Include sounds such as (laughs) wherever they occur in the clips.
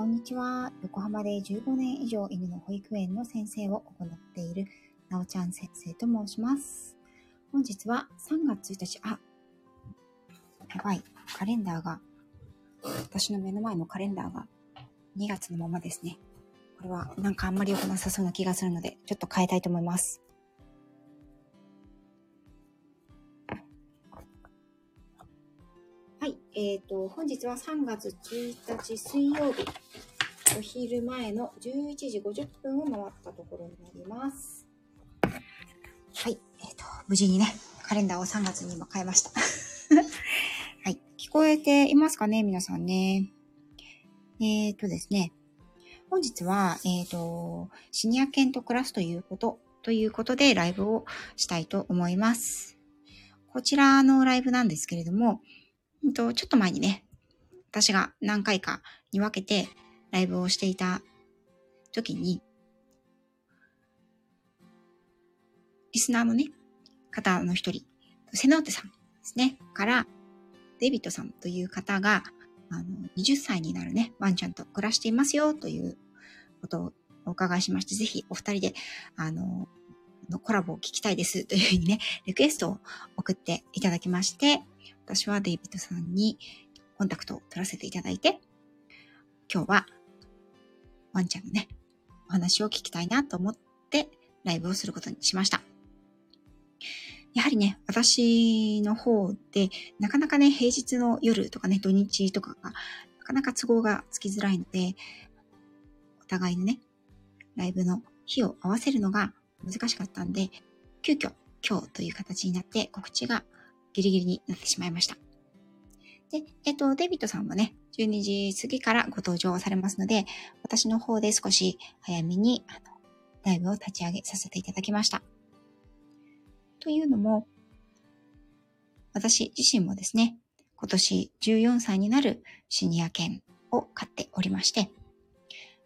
こんにちは。横浜で15年以上犬の保育園の先生を行っているなおちゃん先生と申します。本日は3月1日、あ、やばい、カレンダーが、私の目の前のカレンダーが2月のままですね。これはなんかあんまり良くなさそうな気がするので、ちょっと変えたいと思います。えっ、と、本日は3月1日水曜日、お昼前の11時50分を回ったところになります。はい、えっ、と、無事にね、カレンダーを3月に今変えました。(laughs) はい、聞こえていますかね、皆さんね。えっ、とですね、本日は、えっ、と、シニア犬と暮らすということ、ということでライブをしたいと思います。こちらのライブなんですけれども、と、ちょっと前にね、私が何回かに分けてライブをしていた時に、リスナーのね、方の一人、セノーテさんですね、から、デビットさんという方が、あの、20歳になるね、ワンちゃんと暮らしていますよ、ということをお伺いしまして、ぜひお二人で、あ、のコラボを聞きたいです、というふうにね、リクエストを送っていただきまして、私はデイビッドさんにコンタクトを取らせていただいて、今日はワンちゃんのね、お話を聞きたいなと思ってライブをすることにしました。やはりね、私の方で、なかなかね、平日の夜とかね、土日とかが、なかなか都合がつきづらいので、お互いのね、ライブの日を合わせるのが難しかったんで、急遽今日という形になって告知がギリギリになってしまいました。で、えっと、デビッドさんはね、12時過ぎからご登場されますので、私の方で少し早めに、あの、ライブを立ち上げさせていただきました。というのも、私自身もですね、今年14歳になるシニア犬を飼っておりまして、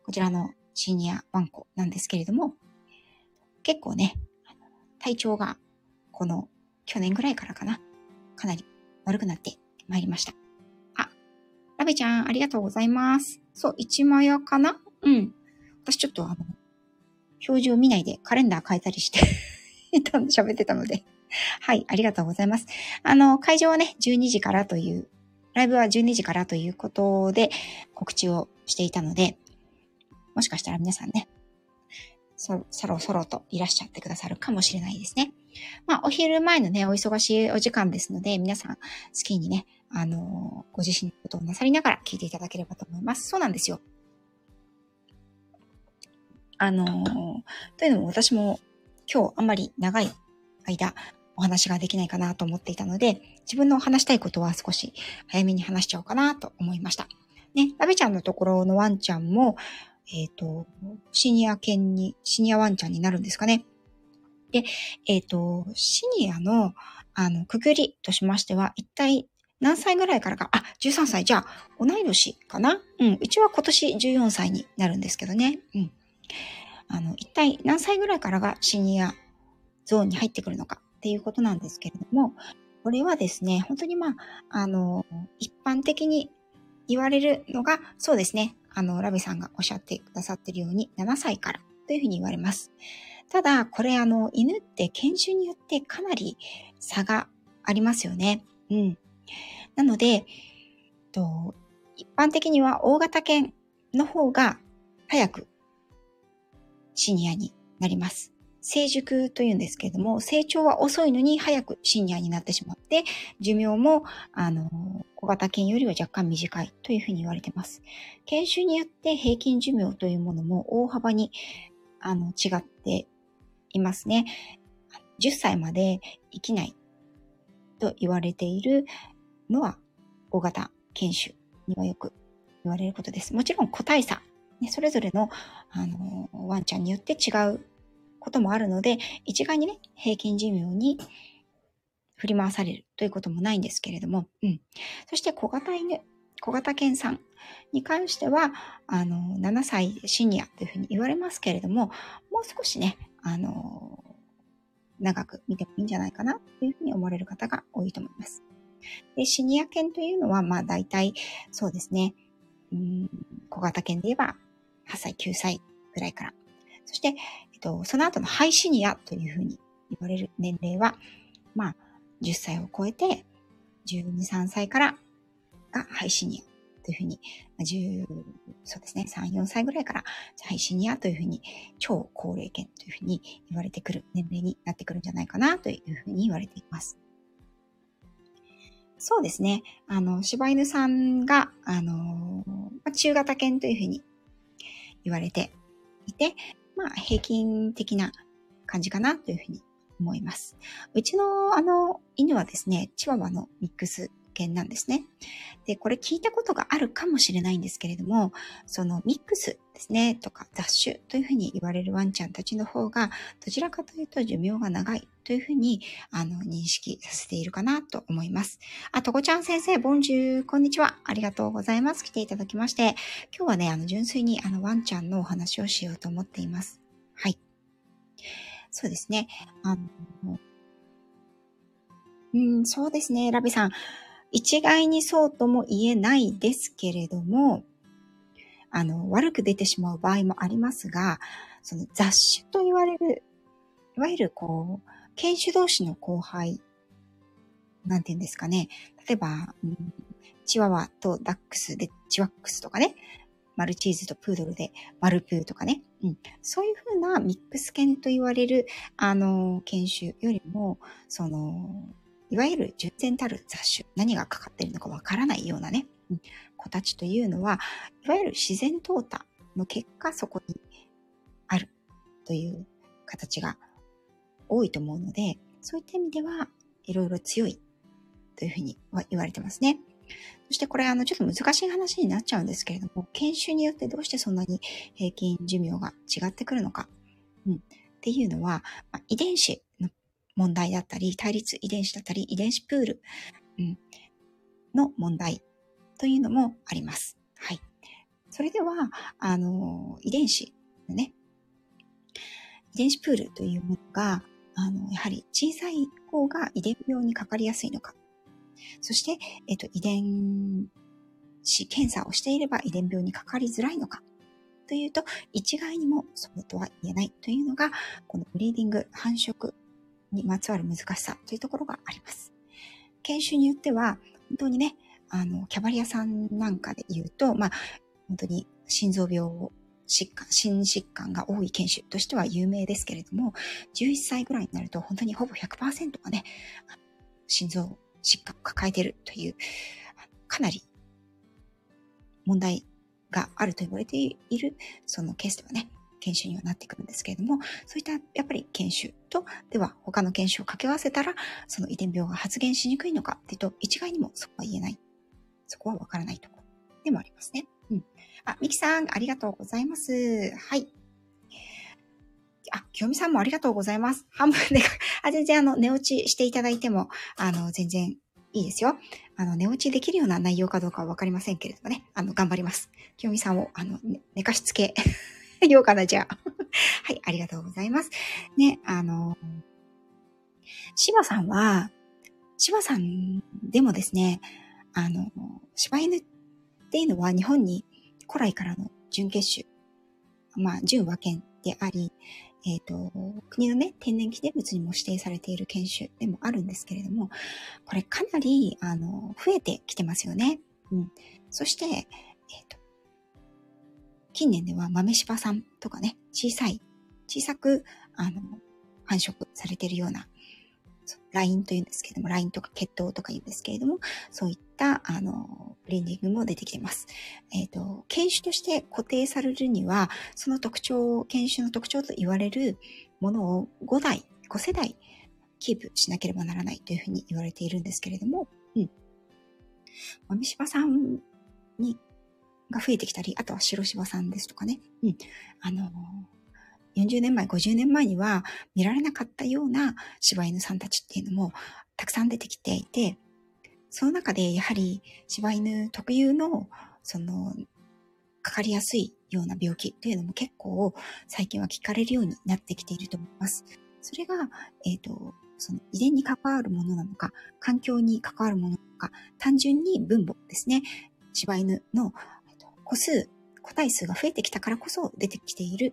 こちらのシニアワンコなんですけれども、結構ね、体調がこの去年ぐらいからかな、かなり悪くなってまいりました。あ、ラベちゃんありがとうございます。そう、一枚屋かな？うん。私ちょっとあの、表示を見ないでカレンダー変えたりして (laughs) 喋ってたので。はい、ありがとうございます。あの、会場はね、12時からという、ライブは12時からということで告知をしていたので、もしかしたら皆さんね、そ、そろそろといらっしゃってくださるかもしれないですね。まあ、お昼前のね、お忙しいお時間ですので、皆さん好きにね、あのご自身のことをなさりながら聞いていただければと思います。そうなんですよ。あのというのも私も今日あんまり長い間お話ができないかなと思っていたので、自分の話したいことは少し早めに話しちゃおうかなと思いました。ね、ラベちゃんのところのワンちゃんも、えっ、と、シニア犬に、シニアワンちゃんになるんですかね。で、えっ、と、シニアの、あの、くぐりとしましては、一体何歳ぐらいからか、あ、13歳、じゃあ、同い年かな？うん、うちは今年14歳になるんですけどね。うん。あの、一体何歳ぐらいからがシニアゾーンに入ってくるのか？っていうことなんですけれども、これはですね、本当にまあ、あの、一般的に言われるのが、そうですね、あの、ラビさんがおっしゃってくださってるように、7歳からというふうに言われます。ただ、これあの、犬って犬種によってかなり差がありますよね。うん。なので、と一般的には大型犬の方が早くシニアになります。成熟というんですけれども、成長は遅いのに早くシニアになってしまって、寿命も、あの、小型犬よりは若干短いというふうに言われています。犬種によって平均寿命というものも大幅に、あの、違っていますね。10歳まで生きないと言われているのは大型犬種にはよく言われることです。もちろん個体差、ね、それぞれの、あの、ワンちゃんによって違うこともあるので、一概にね、平均寿命に振り回されるということもないんですけれども、うん。そして小型犬、小型犬さんに関しては、あの、7歳シニアというふうに言われますけれども、もう少しね、あの、長く見てもいいんじゃないかなというふうに思われる方が多いと思います。で、シニア犬というのは、まあ大体、そうですね、うん、小型犬で言えば8歳、9歳ぐらいから。そして、えっと、その後のハイシニアというふうに言われる年齢は、まあ、10歳を超えて、12、3歳からがハイシニアというふうに、10、そうですね、3、4歳ぐらいからハイシニアというふうに、超高齢犬というふうに言われてくる年齢になってくるんじゃないかなというふうに言われています。そうですね。あの、柴犬さんが、あの、中型犬というふうに言われていて、まあ、平均的な感じかなというふうに思います。うちのあの犬はですね、チワワのミックス犬なんですね。で、これ聞いたことがあるかもしれないんですけれども、そのミックスですね、とか雑種というふうに言われるワンちゃんたちの方が、どちらかというと寿命が長いというふうに、あの、認識させているかなと思います。あ、とこちゃん先生、ボンジュー、こんにちは。ありがとうございます。来ていただきまして、今日はね、あの、純粋にあの、ワンちゃんのお話をしようと思っています。はい。そうですね。あの、うん、そうですね、ラビさん。一概にそうとも言えないですけれども、あの、悪く出てしまう場合もありますが、その雑種と言われる、いわゆるこう、犬種同士の後輩、なんて言うんですかね。例えば、うん、チワワとダックスでチワックスとかね、マルチーズとプードルでマルプーとかね。うん。そういうふうなミックス犬と言われる、あの、犬種よりも、その、いわゆる純然たる雑種、何がかかっているのかわからないようなね、うん、子たちというのは、いわゆる自然淘汰の結果、そこにあるという形が多いと思うので、そういった意味では、いろいろ強いというふうには言われてますね。そしてこれ、あの、ちょっと難しい話になっちゃうんですけれども、研修によってどうしてそんなに平均寿命が違ってくるのか、うん、っていうのは、まあ、遺伝子の問題だったり、対立遺伝子だったり、遺伝子プール、うん、の問題というのもあります。はい。それでは、あの、遺伝子のね、遺伝子プールというものが、あの、やはり小さい方が遺伝病にかかりやすいのか。そして、えっと、遺伝子検査をしていれば遺伝病にかかりづらいのか。というと、一概にもそうとは言えないというのが、このブリーディング、繁殖にまつわる難しさというところがあります。研修によっては、本当にね、あの、キャバリアさんなんかで言うと、まあ、本当に心臓病疾患、心疾患が多い犬種としては有名ですけれども、11歳ぐらいになると本当にほぼ100%がね、心臓疾患を抱えているという、かなり問題があると言われている、そのケースではね、研修にはなってくるんですけれども、そういったやっぱり研修と、では他の研修を掛け合わせたら、その遺伝病が発現しにくいのかっていうと、一概にもそこは言えない。そこはわからないところでもありますね。うん。あ、ミキさん、ありがとうございます。はい。あ、清美さんもありがとうございます。半分で、あ、全然あの、寝落ちしていただいても、あの、全然いいですよ。あの、寝落ちできるような内容かどうかはわかりませんけれどもね。あの、頑張ります。清美さんを、あの、ね、寝かしつけようかな、じゃあ。(laughs) はい、ありがとうございます。ね、あの、芝さんは、芝さんでもですね、あの、柴犬っていうのは日本に古来からの準決種、まあ、準和犬であり、えっ、ー、と、国のね、天然記念物にも指定されている犬種でもあるんですけれども、これかなり、あの、増えてきてますよね。うん。そして、えっ、ー、と、近年では豆柴さんとかね、小さい、小さく、あの、繁殖されているような、ラインというんですけども、ラインとか血統とか言うんですけれども、そういった、あの、ブレンディングも出てきてます。えっ、ー、と、犬種として固定されるには、その特徴、犬種の特徴と言われるものを5代、5世代、キープしなければならないというふうに言われているんですけれども、うん。豆柴さんにが増えてきたり、あとは白芝さんですとかね。うん。あの40年前、50年前には見られなかったような柴犬さんたちっていうのもたくさん出てきていて、その中でやはり柴犬特有の、その、かかりやすいような病気というのも結構最近は聞かれるようになってきていると思います。それが、えっ、ー、と、その遺伝に関わるものなのか、環境に関わるものなのか、単純に分母ですね。柴犬の個数、個体数が増えてきたからこそ出てきている、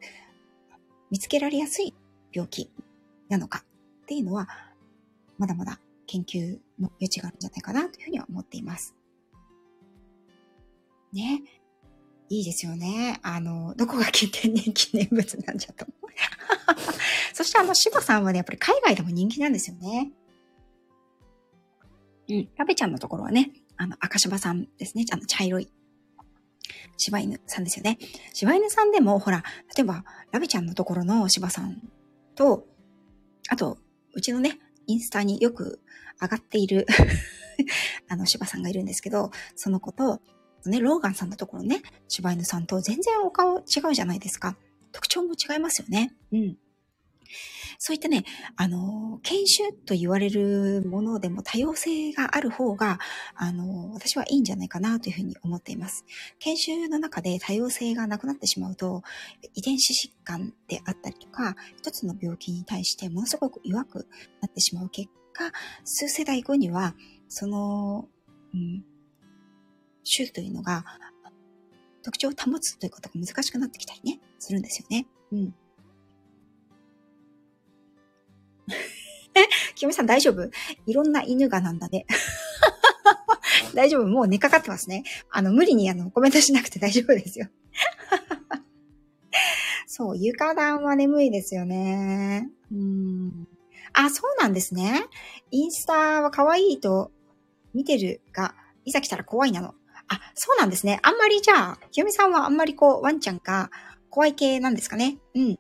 見つけられやすい病気なのかっていうのは、まだまだ研究の余地があるんじゃないかなというふうには思っています。ね。いいですよね。あの、どこが天然記念物なんじゃと。(laughs) そしてあの、柴さんはね、やっぱり海外でも人気なんですよね。うん。ラベちゃんのところはね、あの、赤柴さんですね。あの、茶色い柴犬さんですよね。柴犬さんでも、ほら、例えば、ラビちゃんのところの柴さんと、あと、うちのね、インスタによく上がっている (laughs) あの、柴さんがいるんですけど、その子と、ね、ローガンさんのところね、柴犬さんと全然お顔違うじゃないですか。特徴も違いますよね。うん。そういったね、あの、研修と言われるものでも多様性がある方が、あの、私はいいんじゃないかなというふうに思っています。研修の中で多様性がなくなってしまうと、遺伝子疾患であったりとか、一つの病気に対してものすごく弱くなってしまう結果、数世代後には、その、うん、種というのが、特徴を保つということが難しくなってきたりね、するんですよね。うん。え、きよみさん大丈夫？いろんな犬がなんだね。(laughs) 大丈夫？もう寝かかってますね。あの、無理にあの、コメントしなくて大丈夫ですよ。(laughs) そう、床暖は眠いですよね。うん。あ、そうなんですね。インスタは可愛いと見てるが、いざ来たら怖いなの。あ、そうなんですね。あんまりじゃあ、ひよみさんはあんまりこう、ワンちゃんが怖い系なんですかね。うん。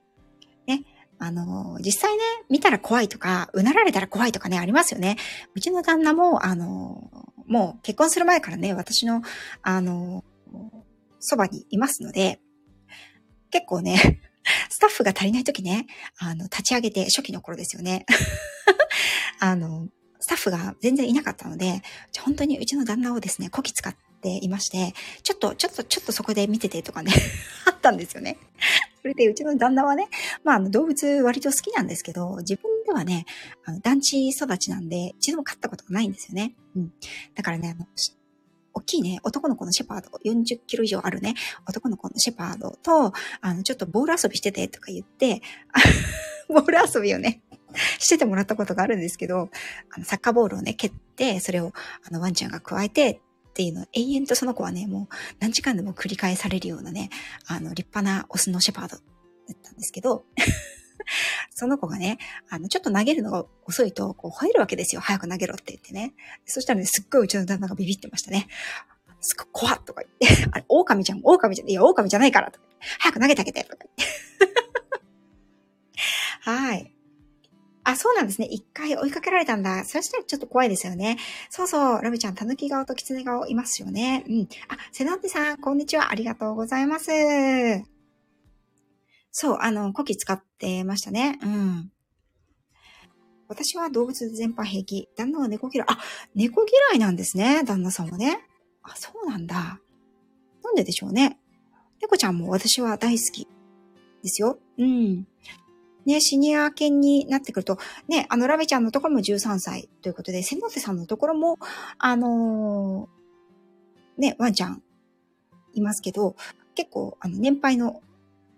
あの、実際ね、見たら怖いとか、うなられたら怖いとかね、ありますよね。うちの旦那も、あの、もう結婚する前からね、私の、あの、そばにいますので、結構ね、(laughs) スタッフが足りない時ね、あの、立ち上げて、初期の頃ですよね。(laughs) あの、スタッフが全然いなかったので、本当にうちの旦那をですね、こき使っていまして、ちょっと、ちょっと、ちょっとそこで見ててとかね、(laughs) あったんですよね。それで、うちの旦那はね、まあ、の、動物割と好きなんですけど、自分ではね、あの、団地育ちなんで、一度も飼ったことがないんですよね。うん。だからね、あの、大きいね、男の子のシェパード、40キロ以上あるね、男の子のシェパードと、あの、ちょっとボール遊びしててとか言って、(laughs) ボール遊びをね、しててもらったことがあるんですけど、あの、サッカーボールをね、蹴って、それを、あの、ワンちゃんが加えて、っていうのを永遠とその子はね、もう何時間でも繰り返されるようなね、あの、立派なオスのシェパードだったんですけど、(laughs) その子がね、あの、ちょっと投げるのが遅いと、こう、吠えるわけですよ。早く投げろって言ってね。そしたらね、すっごいうちの旦那がビビってましたね。すっごい怖っとか言って、(laughs) あれ、狼じゃん、狼じゃん、いや、狼じゃないからとか。早く投げてあげてとか言って。(laughs) はい。あ、そうなんですね。一回追いかけられたんだ。そしたらちょっと怖いですよね。そうそう、ラビちゃん、タヌキ顔とキツネ顔いますよね。うん。あ、セナンテさん、こんにちは。ありがとうございます。そう、あの、コキ使ってましたね。うん。私は動物全般平気。旦那は猫嫌い。あ、猫嫌いなんですね。旦那さんはね。あ、そうなんだ。なんででしょうね。猫ちゃんも私は大好きですよ。うん。ね、シニア犬になってくると、ね、あの、ラベちゃんのところも13歳ということで、セノテさんのところも、あのー、ね、ワンちゃんいますけど、結構、あの、年配の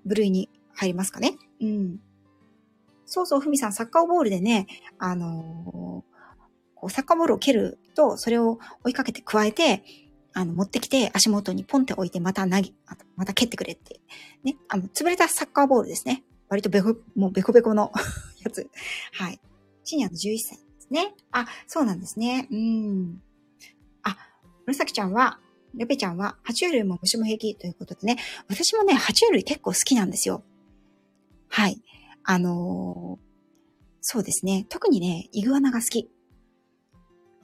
部類に入りますかね。うん。そうそう、ふみさん、サッカーボールでね、あのー、こうサッカーボールを蹴ると、それを追いかけて加えて、あの、持ってきて足元にポンって置いて、また投げ、また蹴ってくれって。ね。あの、潰れたサッカーボールですね。割とベコ、もうベコベコの (laughs) やつ。はい。シニアの11歳ですね。あ、そうなんですね。うん。あ、紫ちゃんは、レペちゃんは、爬虫類も虫も平気ということでね。私もね、爬虫類結構好きなんですよ。はい。あのー、そうですね。特にね、イグアナが好き。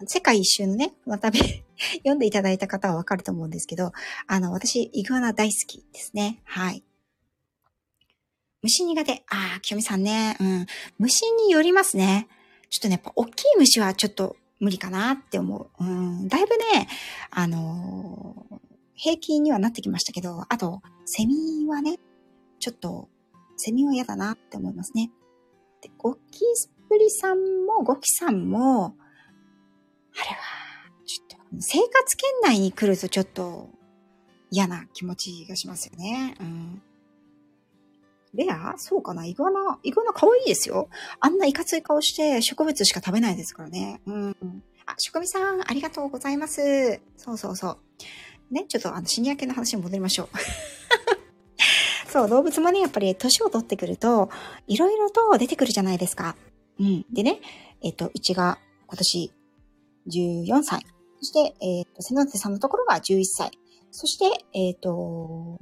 世界一周のね、また (laughs) 読んでいただいた方はわかると思うんですけど、あの、私、イグアナ大好きですね。はい。虫苦手。ああ、清美さんね。うん。虫によりますね。ちょっとね、やっぱ大きい虫はちょっと無理かなって思う。うん。だいぶね、あのー、平均にはなってきましたけど、あと、セミはね、ちょっと、セミは嫌だなって思いますね。で、ゴキスプリさんも、ゴキさんも、あれは、ちょっと、生活圏内に来るとちょっと、嫌な気持ちがしますよね。うん。レア？そうかなイグアナ、イグアナ可愛いですよ。あんないかつい顔して植物しか食べないですからね。うん。あ、しこみさん、ありがとうございます。そうそうそう。ね、ちょっとあの、シニア系の話に戻りましょう。(laughs) そう、動物もね、やっぱり年を取ってくると、いろいろと出てくるじゃないですか。うん。でね、えっ、と、うちが今年14歳。そして、えっ、と、瀬野手さんのところが11歳。そして、えっ、と、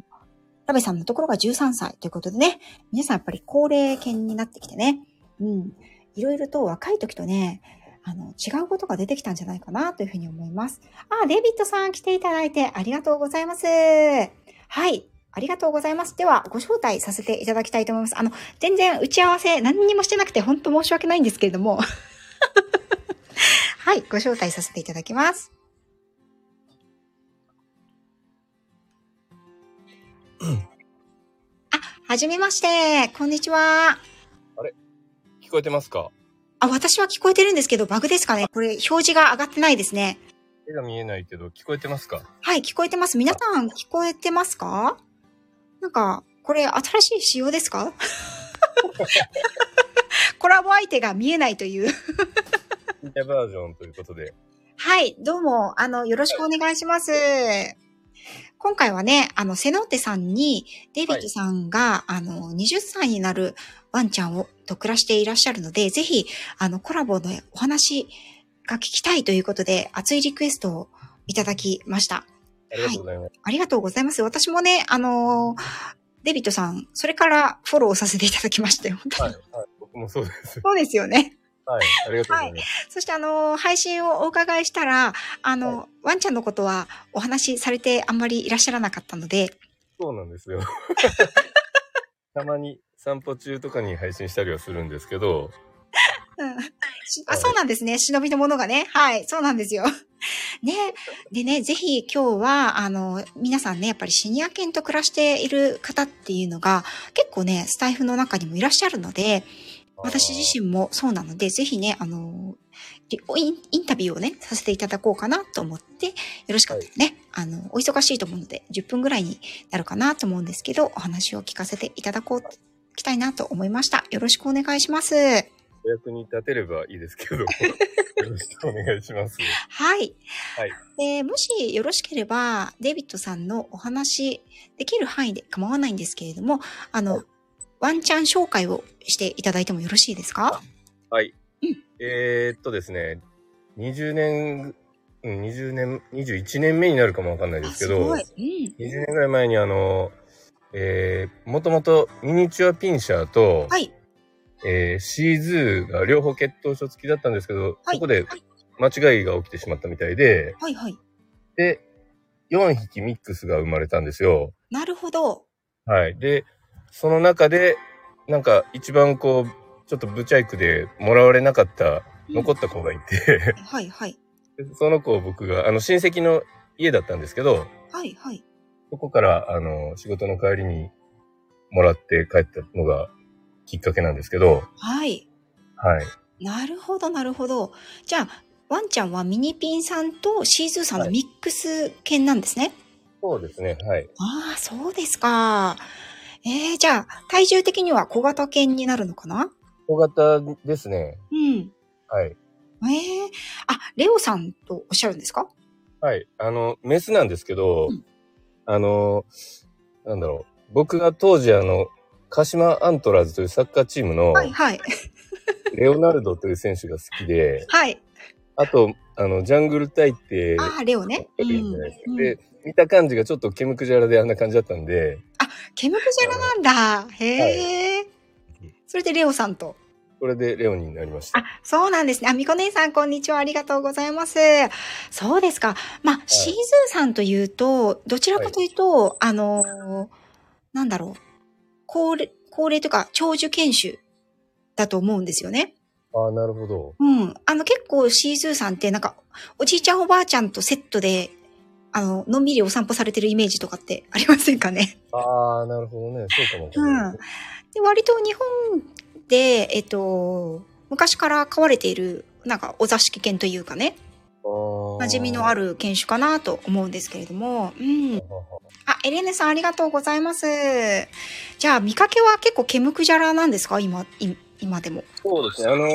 ラベさんのところが13歳ということでね、皆さんやっぱり高齢犬になってきてね、うん。いろいろと若い時とね、あの、違うことが出てきたんじゃないかなというふうに思います。あ、デビッドさん来ていただいてありがとうございます。はい。ありがとうございます。では、ご招待させていただきたいと思います。あの、全然打ち合わせ何にもしてなくて本当申し訳ないんですけれども。(laughs) はい、ご招待させていただきます。あ、はじめまして。こんにちは。聞こえてますか？あ、私は聞こえてるんですけど、バグですかねこれ、表示が上がってないですね。絵が見えないけど、聞こえてますか？はい、聞こえてます。皆さん、聞こえてますか？なんか、これ、新しい仕様ですか？(laughs) コラボ相手が見えないという。バージョンということで。はい、どうも、あの、よろしくお願いします。今回はね、あの、セノーテさんに、デイビッドさんが、あの、20歳になるワンちゃんを、と暮らしていらっしゃるので、ぜひ、あの、コラボのお話が聞きたいということで、熱いリクエストをいただきました。ありがとうございます。ありがとうございます。私もね、あのデイビッドさん、それからフォローさせていただきましたよ。本当にはい、はい。僕もそうです。そうですよね。はい。ありがとうございます。そしてあの、配信をお伺いしたら、あの、はワンちゃんのことはお話しされてあんまりいらっしゃらなかったので、そうなんですよ。(laughs) たまに散歩中とかに配信したりはするんですけど、うんしあ、はいそうなんですね。忍びのものがね。はい、そうなんですよ。(laughs) ね。でね、ぜひ今日は、あの、皆さんね、やっぱりシニア犬と暮らしている方っていうのが、結構ね、スタイフの中にもいらっしゃるので、私自身もそうなので、ぜひね、あの、リインインタビューをね、させていただこうかなと思って、よろしかったらね、あの、お忙しいと思うので、10分ぐらいになるかなと思うんですけど、お話を聞かせていただこう、きたいなと思いました。よろしくお願いします。お役に立てればいいですけど、(laughs) よろしくお願いします。はい。はいでもしよろしければ、デイビッドさんのお話できる範囲で構わないんですけれども、あの、はいワンチャン紹介をしていただいてもよろしいですか？はい。うんえー、っとですね、20年、うん、20年、21年目になるかもわかんないですけど。うん。20年ぐらい前にあの、えー、もともとミニチュアピンシャーと、はい。えー、シーズーが両方血統書付きだったんですけど、はいそこで間違いが起きてしまったみたいで、はいはい。で、4匹ミックスが生まれたんですよ。なるほど。はい。で、その中で、なんか一番こう、ちょっとブチャイクでもらわれなかった、残った子がいて、はいはい。でその子を僕が、あの、親戚の家だったんですけど、はいはい。そこから、あの、仕事の帰りにもらって帰ったのがきっかけなんですけど、はい。はい。なるほどなるほど。じゃあ、ワンちゃんはミニピンさんとシーズーさんのミックス犬なんですね。そうですね、はい。ああ、そうですか。えー、じゃあ、体重的には小型犬になるのかな？小型ですね。うん。はい。ええあ、レオさんとおっしゃるんですか？はい。あの、メスなんですけど、うんあの、なんだろう。僕が当時あの、鹿島アントラーズというサッカーチームのはいはい。(laughs) レオナルドという選手が好きで、はい。あと、あの、ジャングルタイって、ああ、レオね。うんで、見た感じがちょっとケムクジャラであんな感じだったんで、ケムクジャラなんだ。へえ、それでレオさんと。これでレオになりました。あ、そうなんですね。あ、みこ姉さん、こんにちは。ありがとうございます。そうですか。まあ、シーズーさんというと、どちらかというと、あのーなんだろう。高齢、高齢というか、長寿犬種だと思うんですよね。ああ、なるほど。うん。あの、結構シーズーさんって、なんか、おじいちゃんおばあちゃんとセットで、あの、のんびりお散歩されてるイメージとかってありませんかね？ああ、なるほどね。そうかもしれないですね。で、割と日本で、えっと、昔から飼われている、なんか、お座敷犬というかね。あ馴染みのある犬種かなと思うんですけれども。うん。あ、エレネさんありがとうございます。じゃあ、見かけは結構毛むくじゃらなんですか？今、い今でも。そうですね。あの、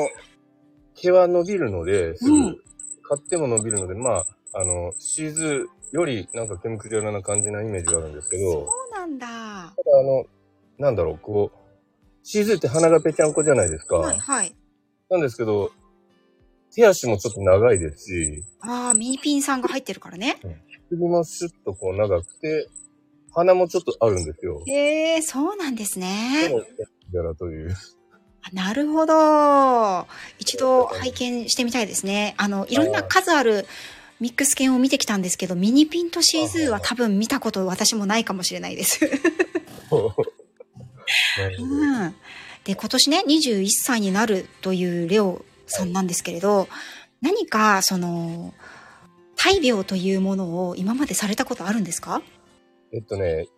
毛は伸びるので、うん買っても伸びるので、まあ、あの、シーズよりなんかケムクジャラな感じなイメージがあるんですけそうど、なんだ。ただあの、なんだろう、こう、シーズって鼻がぺちゃんこじゃないですか。はい、はい。なんですけど、手足もちょっと長いですし、ああ、ミニピンさんが入ってるからね。首もシュッとこう長くて、鼻もちょっとあるんですよ。へえ、そうなんですでね。も、ケムクジャラという。あなるほど。一度拝見してみたいですね。あの、いろんな数あるミックス犬を見てきたんですけど、ミニピンとシーズーは多分見たこと私もないかもしれないです。(laughs) うん。で、今年ね、21歳になるというレオさんなんですけれど、何か、その、大病というものを今までされたことあるんですか？えっとね、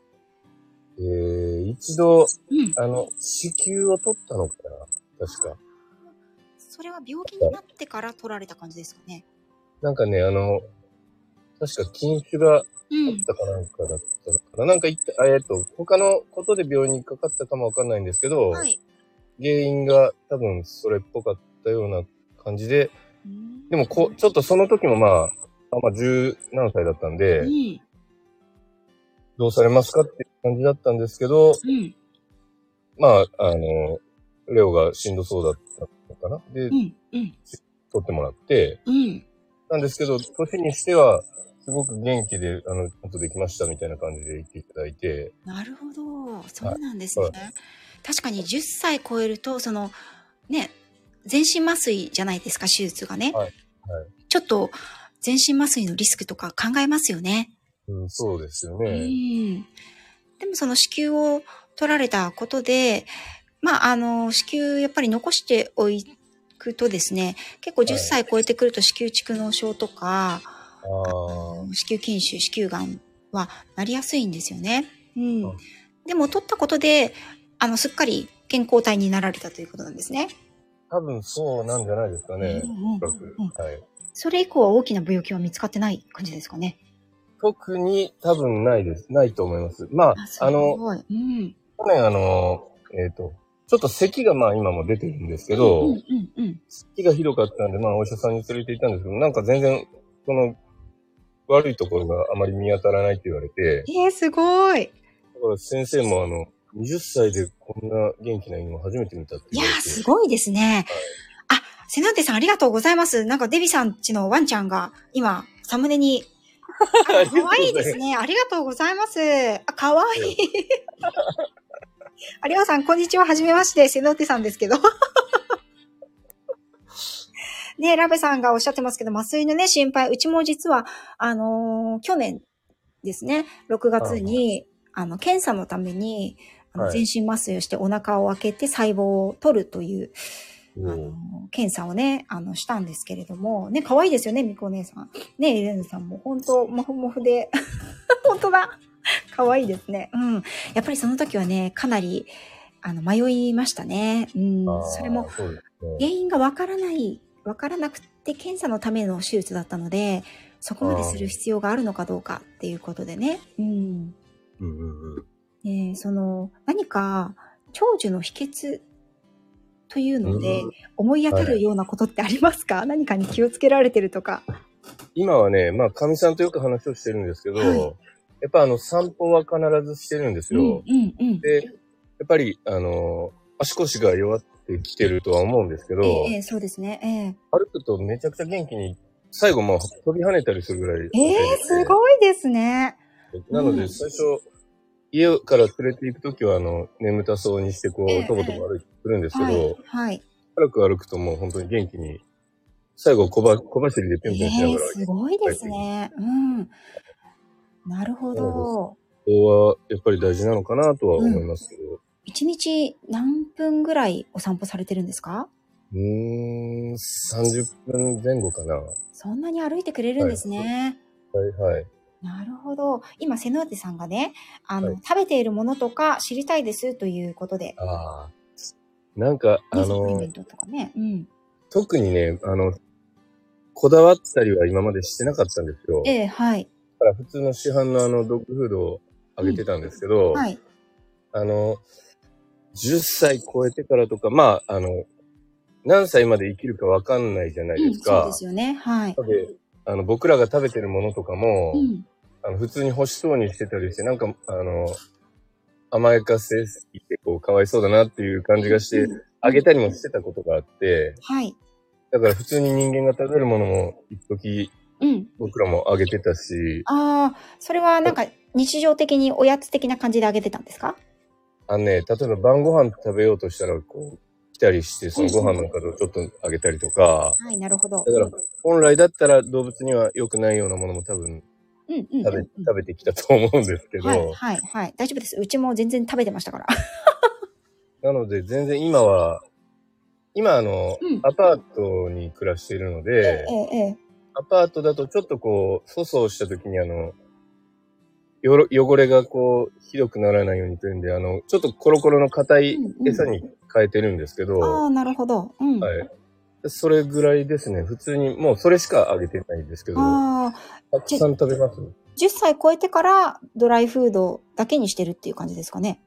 えー、一度、うん。あの、子宮を取ったのかな確か。それは病気になってから取られた感じですかね。なんかね、あの、確か禁酒があうっん。たかなんかだったのかな。なんか言って、あえっと、他のことで病院にかかったかもわかんないんですけど、はい。原因が多分それっぽかったような感じで、うんでもこう、ちょっとその時もまあ、あまあ、十何歳だったんで、うん。どうされますかっていう感じだったんですけど、うん。まあ、あの、レオがしんどそうだったのかな。で、うん。うん。取ってもらって、うん。なんですけど、年にしては、すごく元気で、あの、ちゃんとできましたみたいな感じで言っていただいて、なるほど。そうなんですね。はい確かに10歳超えると、その、ね、全身麻酔じゃないですか、手術がね。はいはいちょっと、全身麻酔のリスクとか考えますよね。うん、そうですようね。ん。でもその子宮を取られたことで、まあ、あの、子宮やっぱり残しておくとですね、結構10歳超えてくると子宮蓄膿症とか、ああ、子宮筋腫、子宮がんはなりやすいんですよね。うんうん。でも取ったことで、あの、すっかり健康体になられたということなんですね。多分そうなんじゃないですかね。それ以降は大きな病気は見つかってない感じですかね。特に多分ないです。ないと思います。まあ、すあの。うん。去年あの、えっ、と、ちょっと咳がまあ今も出てるんですけど、うんうんうん。咳がひどかったんで、まあお医者さんに連れて行ったんですけど、なんか全然、その、悪いところがあまり見当たらないって言われて、えー、すごい。だから先生もあの、20歳でこんな元気な犬を初めて見たっていや。すごいですね。あ、セナンテさんありがとうございます。なんかデビさんちのワンちゃんが今、サムネに。あかわ (laughs) いいですね。ありがとうございます。あ、かわいい。ありょうさん、こんにちは。はじめまして。セノーテさんですけど。(laughs) ねラベさんがおっしゃってますけど、麻酔のね、心配。うちも実は、あのー去年ですね、6月に、あの、検査のために、あのはい全身麻酔をしてお腹を開けて細胞を取るという、あのうん検査をね、あの、したんですけれども、ね、可愛いですよね、みこお姉さん。ね、エレンさんも本当もふもふで、本当 (laughs) だ (laughs) 可愛いですね。うん。やっぱりその時はね、かなり、あの、迷いましたね。うん。それも。原因がわからない、わからなくて検査のための手術だったので、そこまでする必要があるのかどうかっていうことでね。うん。うんうんうん。ねその、何か、長寿の秘訣というので、うん思い当たるようなことってありますか、何かに気をつけられてるとか。今はね、まあ、かみさんとよく話をしてるんですけど、はいやっぱあの、散歩は必ずしてるんですうん、よ。うん、うん。で、やっぱり、あの、足腰が弱ってきてるとは思うんですけど、ええええそうですね。歩くとめちゃくちゃ元気に、最後もう飛び跳ねたりするぐらい。ええええすごいですね。なので、うん最初、家から連れて行くときは、あの、眠たそうにして、こええう、とぼとぼ歩いてくるんですけど、はい、はい。早く歩くともう本当に元気に、最後小ば、小走りでピョンえピョンしながら、えすごいですね。うん。なるほど。ここはやっぱり大事なのかなとは思いますけど、一日何分ぐらいお散歩されてるんですか？うーん、30分前後かな。はそんなに歩いてくれるんですね。いはい。なるほど。今、セノーテさんがね、あの、はい食べているものとか知りたいですということで、ああ。なんか、あの。特にね、あの、こだわったりは今までしてなかったんですよ。ええ、はい。だから普通の市販のあのドッグフードをあげてたんですけど、はい。あの、10歳超えてからとか、まあ、あの、何歳まで生きるかわかんないじゃないうん、ですか。そうですよね。はい。であの、僕らが食べてるものとかも、うん。あの普通に欲しそうにしてたりして、なんか、あの、甘やかせすぎて、こう、かわいそうだなっていう感じがして、うんあげたりもしてたことがあって、はい。だから普通に人間が食べるものも、一時うん。僕らもあげてたし、ああ、それはなんか日常的におやつ的な感じであげてたんですか？あのね、例えば晩ご飯食べようとしたら、こう、来たりして、そのご飯の数をちょっとあげたりとか、はい、なるほど。だから、本来だったら動物には良くないようなものも多分食べ、うん食べてきたと思うんですけど、はい、はい、はい。大丈夫です。うちも全然食べてましたから。(laughs) なので全然今は、今あの、うんアパートに暮らしているのでえ、え、ええ。アパートだとちょっとこう、粗相した時にあの、よろ汚れがこう、ひどくならないようにというんで、あの、ちょっとコロコロの硬いうんうん餌に変えてるんですけど、ああ、なるほど。うん。はい。それぐらいですね。普通に、もうそれしかあげてないんですけど、ああ、たくさん食べます10歳超えてからドライフードだけにしてるっていう感じですかね。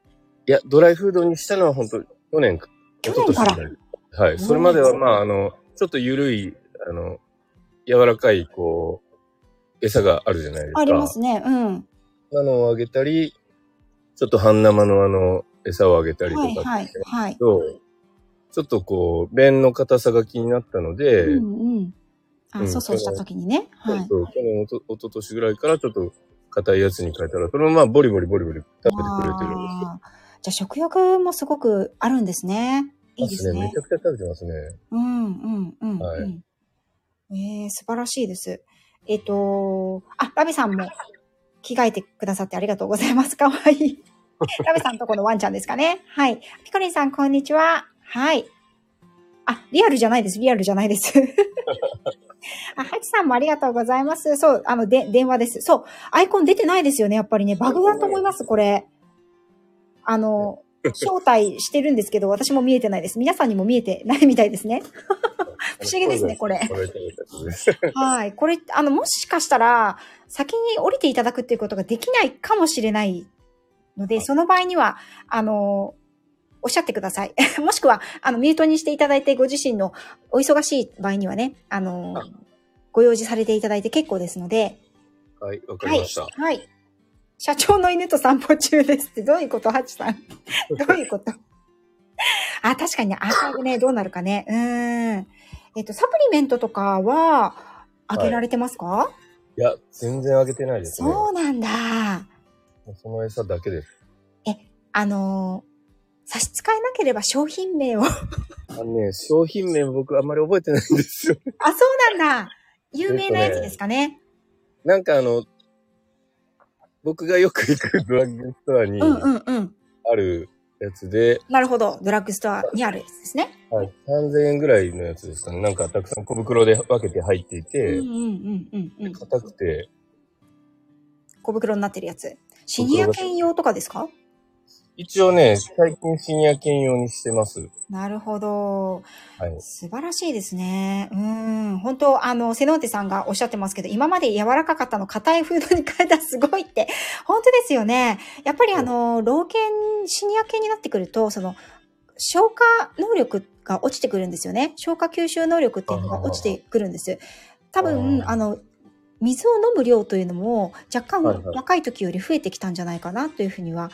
いや、ドライフードにしたのは本当去年か、去年からはい。それまでは、まあ、あの、ちょっと緩い、あの、柔らかい、こう、餌があるじゃないですか。ありますね。うん。なのをあげたり、ちょっと半生のあの、餌をあげたりとかってはい、はい、はい。と、ちょっとこう、便の硬さが気になったので、うん、うん。あ、うん粗相した時にね。はい。そう去年、おと、おととしぐらいからちょっと硬いやつに変えたら、それもまあ、ボリボリボリボリ食べてくれてるんですよ。じゃあ食欲もすごくあるんですね。いいですねめち。ゃくちゃ食べてますね。うん、うん、うん。はいうんえー、素晴らしいです。えっ、と、あ、ラビさんも着替えてくださってありがとうございます。かわいい。(laughs) ラビさんとこのワンちゃんですかね。はい。ピコリンさん、こんにちは。はい。あ、リアルじゃないです。リアルじゃないです。(laughs) あ、ハチさんもありがとうございます。そう、あの、で、電話です。そう、アイコン出てないですよね。やっぱりね、バグだと思います、これ。あの、(laughs) 招待してるんですけど、私も見えてないです。皆さんにも見えてないみたいですね。不思議ですね、これ。(laughs) はい。これ、あの、もしかしたら、先に降りていただくっていうことができないかもしれないので、その場合には、あの、おっしゃってください。(laughs) もしくは、あの、ミュートにしていただいて、ご自身のお忙しい場合にはね、あのあ、ご用事されていただいて結構ですので、はい、わかはいりました。。はい。社長の犬と散歩中ですって、どういうことハチさん？(laughs) どういうこと？あ、確かにね、アーカイブね、どうなるかね。うーん。えっと、サプリメントとかは、あげられてますか、いや、全然あげてないですね。そうなんだ。その餌だけです。あのー差し支えなければ商品名を。あ、あのね、商品名僕あんまり覚えてないんですよ。そうなんだ。有名なやつですかね。なんかあの、僕がよく行くドラッグストアにうんうんうん。あるやつで、なるほど。ドラッグストアにあるやつですね。はい、3000円ぐらいのやつですかね。なんかたくさん小袋で分けて入っていうんてう、んうんうんうん。硬くて、小袋になってるやつ。シニア犬用とかですか？一応ね、最近シニア犬用にしてます。なるほど。はい。素晴らしいですね。うん。本当あの、セノーテさんがおっしゃってますけど、今まで柔らかかったの硬いフードに変えたらすごいって、本当ですよね。やっぱりあの、老犬、シニア犬になってくると、その、消化能力が落ちてくるんですよね。消化吸収能力っていうのが落ちてくるんです。多分、あの、水を飲む量というのも若干若い時より増えてきたんじゃないかなというふうには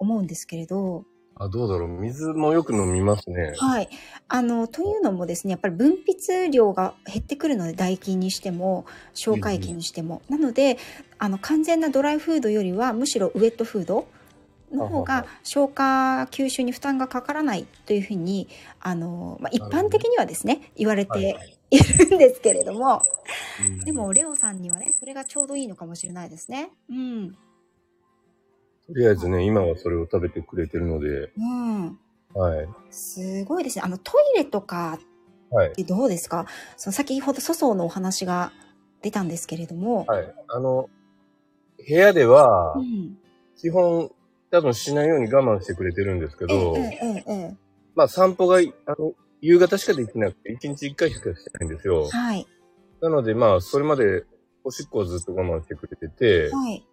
思うんですけれど、あ、どうだろう。水もよく飲みますね。はい。あの、というのもですね、やっぱり分泌量が減ってくるので、唾液にしても、消化液にしても。なので、あの、完全なドライフードよりは、むしろウェットフードの方が消化吸収に負担がかからないというふうに、あの、まあ、一般的にはですね、言われはいているんですけれども、うんでも、レオさんにはね、それがちょうどいいのかもしれないですね。うん。とりあえずね、今はそれを食べてくれてるので、うん。はい。すごいですね。あの、トイレとかはいっ。てどうですか？その先ほど粗相のお話が出たんですけれども。はい。あの、部屋ではう、ん。基本、多分しないように我慢してくれてるんですけど、ええええええまあ散歩が、あの、夕方しかできなくて、1日1回しかしてないんですよ。はい。なので、まあ、それまで、おしっこをずっと我慢してくれてて、はい。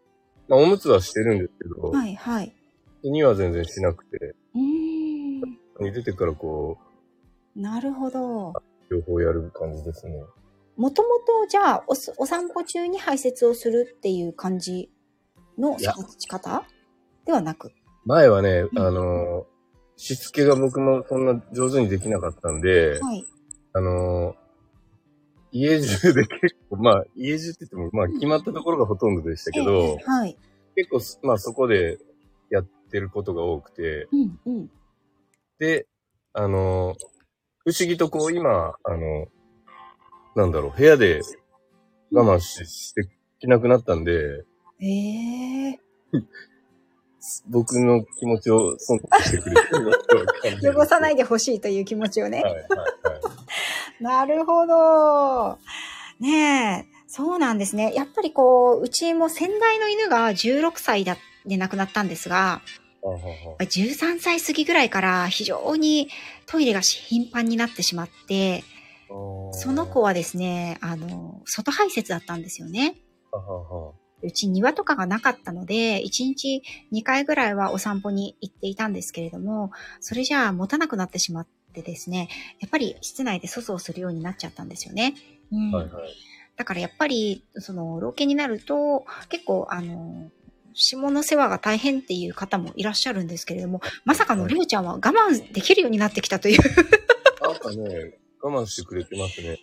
まあ、おむつはしてるんですけど、はい、はい。には全然しなくて、うーん。出てからこなるほど。う、両方やる感じですね。もともと、じゃあおす、お散歩中に排泄をするっていう感じの育ち方ではなく。前はね、うんあの、しつけが僕もそんな上手にできなかったんで、はい。あの、家中で結構、まあ、家中って言っても、まあ、決まったところがほとんどでしたけど、ええはい。結構す、まあ、そこでやってることが多くて、うん、うん。で、あの、不思議とこう、今、あの、なんだろう、部屋で我慢ししてきなくなったんで、ええ (laughs) 僕の気持ちを尊重してくれる (laughs) 汚さないでほしいという気持ちをね。はい、はい、はい。なるほど。ねえ、そうなんですね。やっぱりこう、うちも先代の犬が16歳だで亡くなったんですが、あはは13歳過ぎぐらいから非常にトイレが頻繁になってしまって、その子はですね、あの、外排泄だったんですよね。うち庭とかがなかったので、1日2回ぐらいはお散歩に行っていたんですけれども、それじゃあ持たなくなってしまってですね、やっぱり室内で粗相するようになっちゃったんですよね。うん。はいはい。だからやっぱり、その、老犬になると、結構、あの、下の世話が大変っていう方もいらっしゃるんですけれども、まさかのりょうちゃんは我慢できるようになってきたという、なんかね、我慢してくれてますね。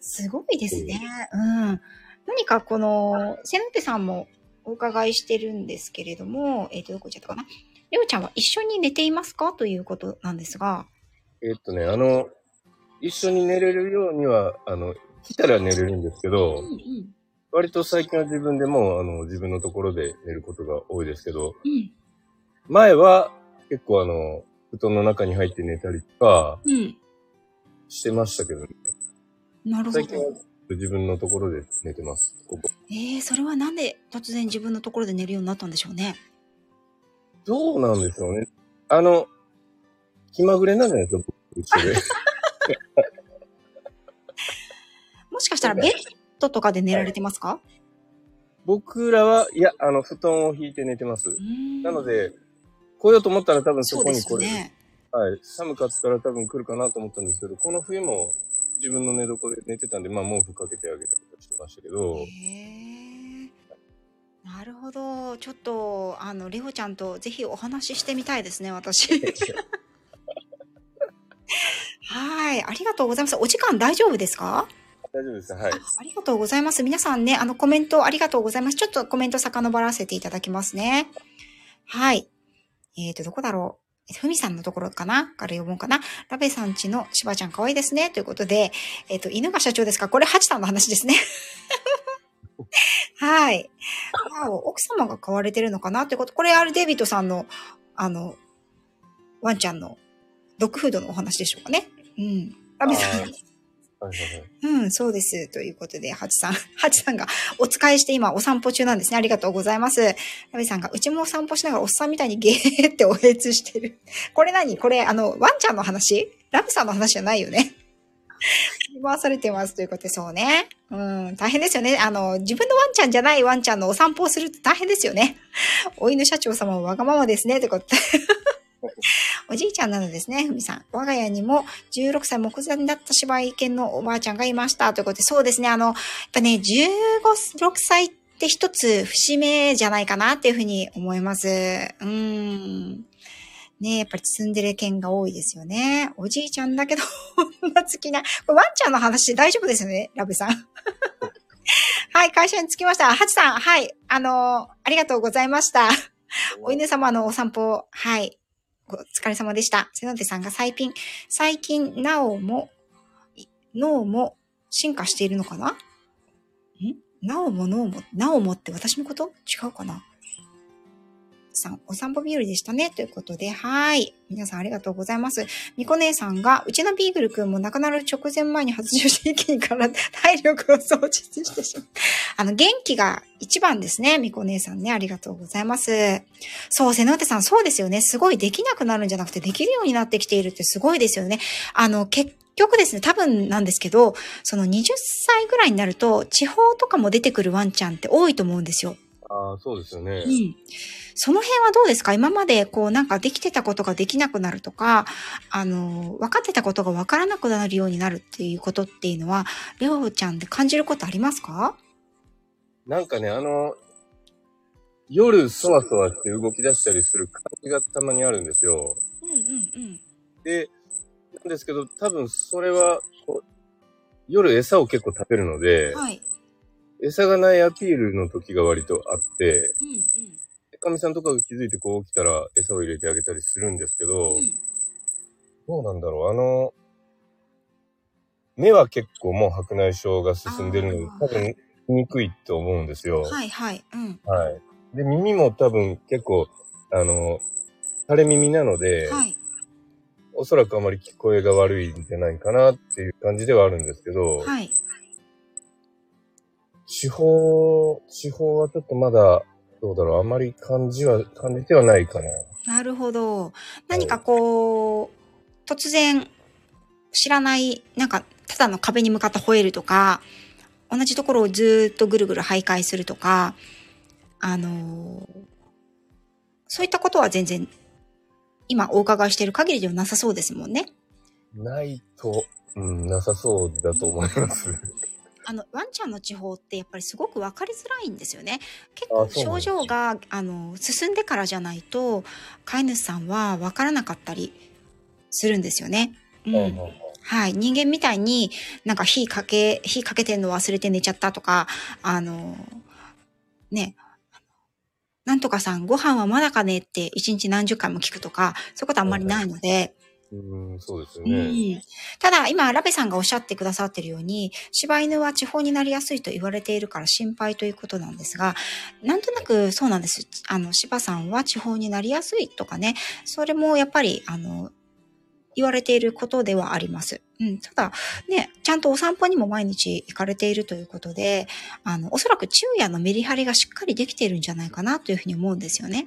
すごいですね。うん。何かこの、セノテさんもお伺いしてるんですけれども、えっ、と、どこ行っちゃったかなりょうちゃんは一緒に寝ていますか？ということなんですが、えっとね、あの、一緒に寝れるようには、あの、来たら寝れるんですけど、うんうん。割と最近は自分でも、あの、自分のところで寝ることが多いですけど、うん。前は結構あの、布団の中に入って寝たりとかうん。してましたけどね。なるほ最近はど。自分のところで寝てます。ここえー、それはなんで突然自分のところで寝るようになったんでしょうね。どうなんでしょうね。あの、気まぐれなんじゃないですか、僕、うちで。(laughs) もしかしたらベッドとかで寝られてますか、僕らは、いや、あの、布団を引いて寝てます。なの、で、来ようと思ったら多分そこに来れる。ね。はい。寒かったら多分来るかなと思ったんですけど、この冬も自分の寝床で寝てたんで、まあ毛布かけてあげたりとかしてましたけど、へえ。なるほど。ちょっと、あの、レオちゃんとぜひお話ししてみたいですね、私。(laughs) はい。ありがとうございます。お時間大丈夫ですか？大丈夫です。はいあ。ありがとうございます。皆さんね、あの、コメントありがとうございます。ちょっとコメント遡らせていただきますね。はい。えっ、ー、と、どこだろう。ふみさんのところかな？から読もうかな？ラベさんちのしばちゃん可愛いですね。ということで、えっ、と、犬が社長ですか？これ、ハチさんの話ですね。(laughs) はい。奥様が飼われてるのかな？ということ。これ、あれ、デイビッドさんの、あの、ワンちゃんのドッグフードのお話でしょうかね。うん。ラベさんあーはいはいはい。うん、そうです。ということで、ハチさん、(laughs) ハチさんがお使いして今お散歩中なんですね。ありがとうございます。ラビさんが、うちもお散歩しながらおっさんみたいにゲーっておへつしてる。これ何？これ、あの、ワンちゃんの話？ラビさんの話じゃないよね。(laughs) 回されてますということで、そうね。うん、大変ですよね。あの、自分のワンちゃんじゃないワンちゃんのお散歩をするって大変ですよね。お犬社長様はわがままですね。ということで。おじいちゃんなのですね、ふみさん。我が家にも16歳目前だった柴犬のおばあちゃんがいました。ということで、そうですね、あの、やっぱね、15、6歳って一つ節目じゃないかなっていうふうに思います。うーん。ねやっぱりツンデレ犬が多いですよね。おじいちゃんだけど、女好きな。これワンちゃんの話大丈夫ですよね、ラブさん。(laughs) はい、会社に着きました。ハチさん、はい、あのありがとうございました。お犬様のお散歩、はい。お疲れ様でした。セノテさんが最近、最近、なおも、脳も進化しているのかな？ん？なおも脳も、なおもって私のこと？違うかな？さん、お散歩日和でしたね。ということで、はい。皆さんありがとうございます。みこ姉さんが、うちのビーグルくんも亡くなる直前前に発情して一気にから (laughs) 体力を喪失してしまう。あの、元気が一番ですね。みこ姉さんね、ありがとうございます。そう、瀬ノ手さん、そうですよね。すごいできなくなるんじゃなくて、できるようになってきているってすごいですよね。あの、結局ですね、多分なんですけど、その20歳ぐらいになると、地方とかも出てくるワンちゃんって多いと思うんですよ。ああ、そうですよね。うん。その辺はどうですか？今までこうなんかできてたことができなくなるとか、あの、分かってたことが分からなくなるようになるっていうことっていうのは、レオちゃんで感じることありますか？なんかね、あの、夜そわそわして動き出したりする感じがたまにあるんですよ。うんうんうん。で、なんですけど、多分それは、こう夜餌を結構食べるので、はい。餌がないアピールの時が割とあって、うんうん。かみさんとかが気づいてこう起きたら餌を入れてあげたりするんですけど、うんどうなんだろうあの、目は結構もう白内障が進んでるので多分見にくいと思うんですよ。はいはい。うん。はい。で、耳も多分結構、あの、垂れ耳なので、はい。おそらくあまり聞こえが悪いんじゃないかなっていう感じではあるんですけど、はい。地方、地方はちょっとまだ、どうだろう、あまり感じは、感じてはないかな。なるほど。何かこう、突然、知らない、なんか、ただの壁に向かって吠えるとか、同じところをずーっとぐるぐる徘徊するとか、あのーそういったことは全然、今お伺いしている限りではなさそうですもんね。ないと、うん、なさそうだと思います。あの、ワンちゃんの地方ってやっぱりすごく分かりづらいんですよね。結構症状が、あの、進んでからじゃないと、飼い主さんは分からなかったりするんですよね。うん。うんうんうんはい。人間みたいになんか火かけ、火かけてんの忘れて寝ちゃったとか、あの、ね、なんとかさんご飯はまだかねって一日何十回も聞くとか、そういうことあんまりないので、うん、そうですようね。ん。ただ、今、ラベさんがおっしゃってくださってるように、柴犬は地方になりやすいと言われているから心配ということなんですが、なんとなくそうなんです。あの、柴さんは地方になりやすいとかね、それもやっぱり、あの、言われていることではあります。うん。ただ、ね、ちゃんとお散歩にも毎日行かれているということで、あの、おそらく昼夜のメリハリがしっかりできているんじゃないかなというふうに思うんですよね。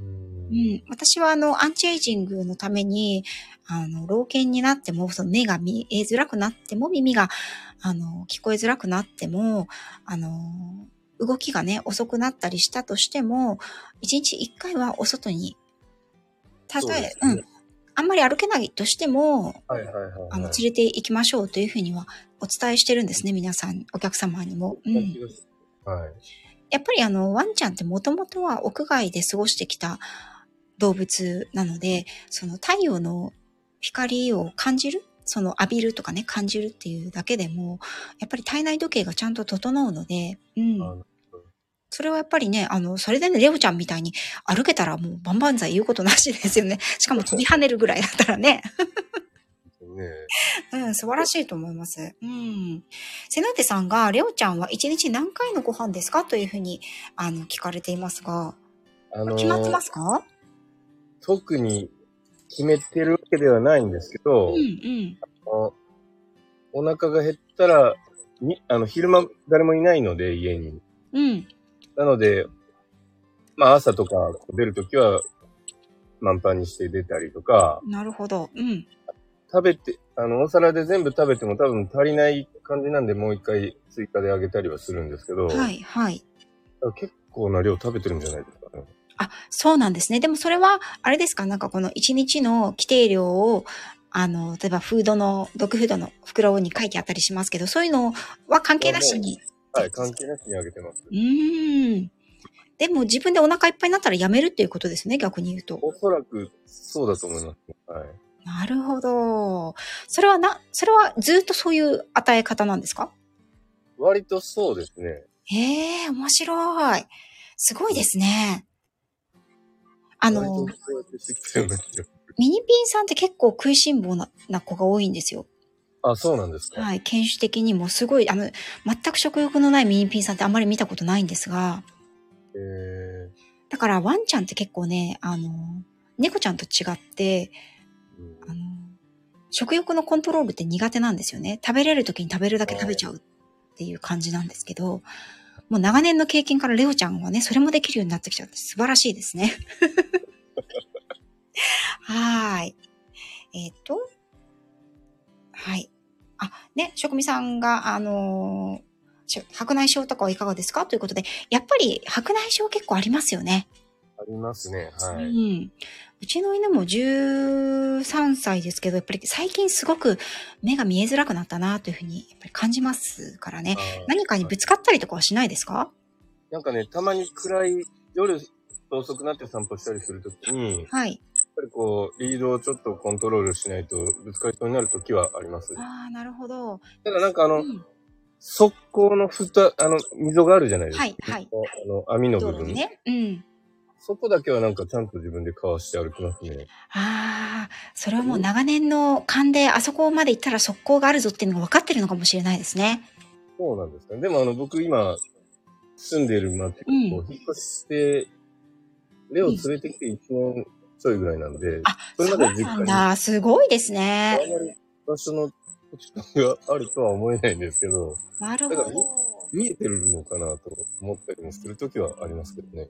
うんうん、私はあの、アンチエイジングのために、あの、老犬になっても、その目が見えづらくなっても、耳が、あの、聞こえづらくなっても、あの、動きがね、遅くなったりしたとしても、一日一回はお外に、たとえ、ねうん、あんまり歩けないとしても、はいはいはい、はい。あの、連れて行きましょうというふうにはお伝えしてるんですね、皆さん、お客様にも。うん。はい。やっぱりあの、ワンちゃんってもともとは屋外で過ごしてきた動物なので、その太陽の光を感じる？その浴びるとかね、感じるっていうだけでも、やっぱり体内時計がちゃんと整うので、うん。あそれはやっぱりね、あの、それでね、レオちゃんみたいに歩けたらもうバンバン剤言うことなしですよね。(laughs) しかも飛び跳ねるぐらいだったらね。ね (laughs) うん、素晴らしいと思います。うん。瀬名手さんが、レオちゃんは一日何回のご飯ですか？というふうに、あの、聞かれていますが、あのー決まってますか？特に決めてるわけではないんですけど、うんうん。あのお腹が減ったら、にあの、昼間誰もいないので、家に。うん。なので、まあ朝とか出るときは満帆にして出たりとか、なるほど。うん。食べて、あの、お皿で全部食べても多分足りない感じなんでもう一回追加であげたりはするんですけど、はい、はい。結構な量食べてるんじゃないですかね。あ、そうなんですね。でもそれは、あれですか？なんかこの一日の規定量を、あの、例えばフードの、ドッグフードの袋に書いてあったりしますけど、そういうのは関係なしに。はい、関係なしにあげてます。うーん。でも自分でお腹いっぱいになったらやめるっていうことですね、逆に言うと。おそらくそうだと思います。はい。なるほど。それはな、それはずっとそういう与え方なんですか？割とそうですね。へえ、面白い。すごいですね。あの。ミニピンさんって結構食いしん坊なな子が多いんですよ。あ、そうなんですか。はい。犬種的にもすごい、あの、全く食欲のないミニピンさんってあんまり見たことないんですが、えーだからワンちゃんって結構ね、あの、猫ちゃんと違って、うんあの、食欲のコントロールって苦手なんですよね。食べれる時に食べるだけ食べちゃうっていう感じなんですけど、もう長年の経験からレオちゃんはね、それもできるようになってきちゃって素晴らしいですね。(laughs) はーい。えっ、と、はい。ね、職味さんが、あのーし白内障とかはいかがですか？ということで、やっぱり白内障結構ありますよね。ありますね。はうい。ん。うちの犬も13歳ですけど、やっぱり最近すごく目が見えづらくなったなというふうにやっぱり感じますからね。何かにぶつかったりとかはしないですか？なんかね、たまに暗い、夜遅くなって散歩したりするときに、やっはい。ぱりこう、リードをちょっとコントロールしないとぶつかりそうになるときはあります。ああ、なるほど。ただなんかあの、うん側溝の蓋、あの、溝があるじゃないですか。はいはいあの、網の道部分。ね。うん。そこだけはなんかちゃんと自分でかわして歩きますね。ああ、それはもう長年の勘で、あそこまで行ったら側溝があるぞっていうのが分かってるのかもしれないですね。そうなんですかね。でもあの、僕今、住んでる町、う引っ越して、レオ連れてきて1年ちょいぐらいなんで、あ、それそうまで実家になんだ。すごいですあね。んまり場所の土地勘があるとは思えないんですけど、なるほど。見えてるのかなと思ったりもするときはありますけどね。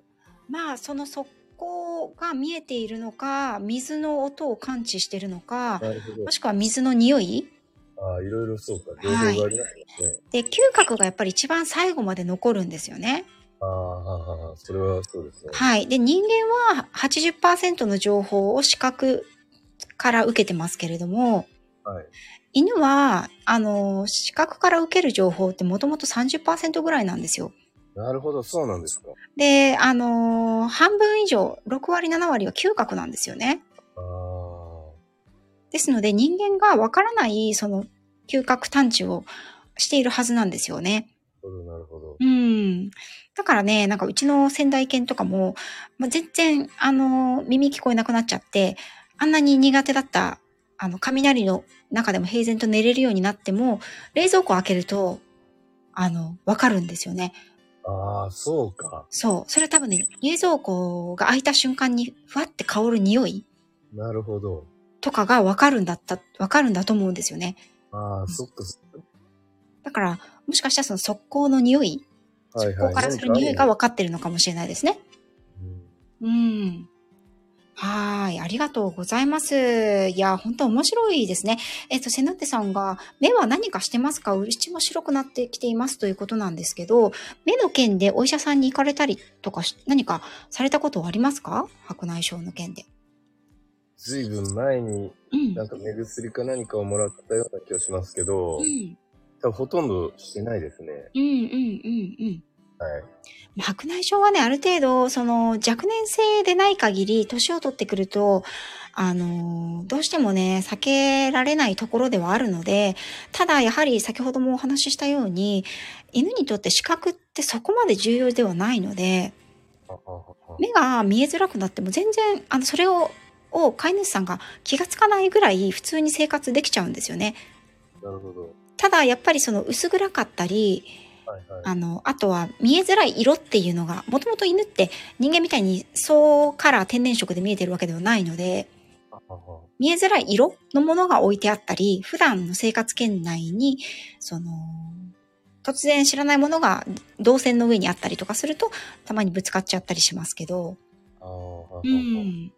まあ、その側溝が見えているのか、水の音を感知しているのか、も。しくは水の匂い？ああ、いろいろそうか。情報がありますね。で、嗅覚がやっぱり一番最後まで残るんですよね。ああ、はあはあ、それはそうですね。はい。で、人間は80%の情報を視覚から受けてますけれども、はい。犬は、あの、視覚から受ける情報ってもともと30%ぐらいなんですよ。なるほど、そうなんですか。で、あの、半分以上、6割、7割は嗅覚なんですよね。ですので、人間がわからない、その、嗅覚探知をしているはずなんですよね。なるほど、なるほど。うん。だからね、なんかうちの仙台犬とかも、まあ、全然、あの、耳聞こえなくなっちゃって、あんなに苦手だった、あの、雷の中でも平然と寝れるようになっても、冷蔵庫を開けると、あの、わかるんですよね。ああ、そうか。そう。それは多分ね、冷蔵庫が開いた瞬間に、ふわって香る匂いなるほど。とかがわかるんだった、わかるんだと思うんですよね。ああ、そっか。そっかだから、もしかしたらその速攻の匂い、はいはい。速攻からする匂いが分かってるのかもしれないですね。うんうん。はーい。ありがとうございます。いや、本当面白いですね。えっと、セナッテさんが、目は何かしてますか？内も白くなってきていますということなんですけど、目の件でお医者さんに行かれたりとかし、何かされたことはありますか？白内障の件で。ずいぶん前にうん。なんか目薬か何かをもらったような気がしますけど、うん。多分ほとんどしてないですね。うんうんうんうん。はい。まあ白内障はね、ある程度、その若年性でない限り、年を取ってくると、あのーどうしてもね、避けられないところではあるので、ただやはり先ほどもお話ししたように、犬にとって視覚ってそこまで重要ではないので、目が見えづらくなっても全然、あの、それを、を飼い主さんが気がつかないぐらい普通に生活できちゃうんですよね。なるほど。ただやっぱりその薄暗かったり。あの、あとは見えづらい色っていうのが、もともと犬って人間みたいに総カラー天然色で見えてるわけではないので、見えづらい色のものが置いてあったり、普段の生活圏内に、その、突然知らないものが動線の上にあったりとかすると、たまにぶつかっちゃったりしますけど、うん。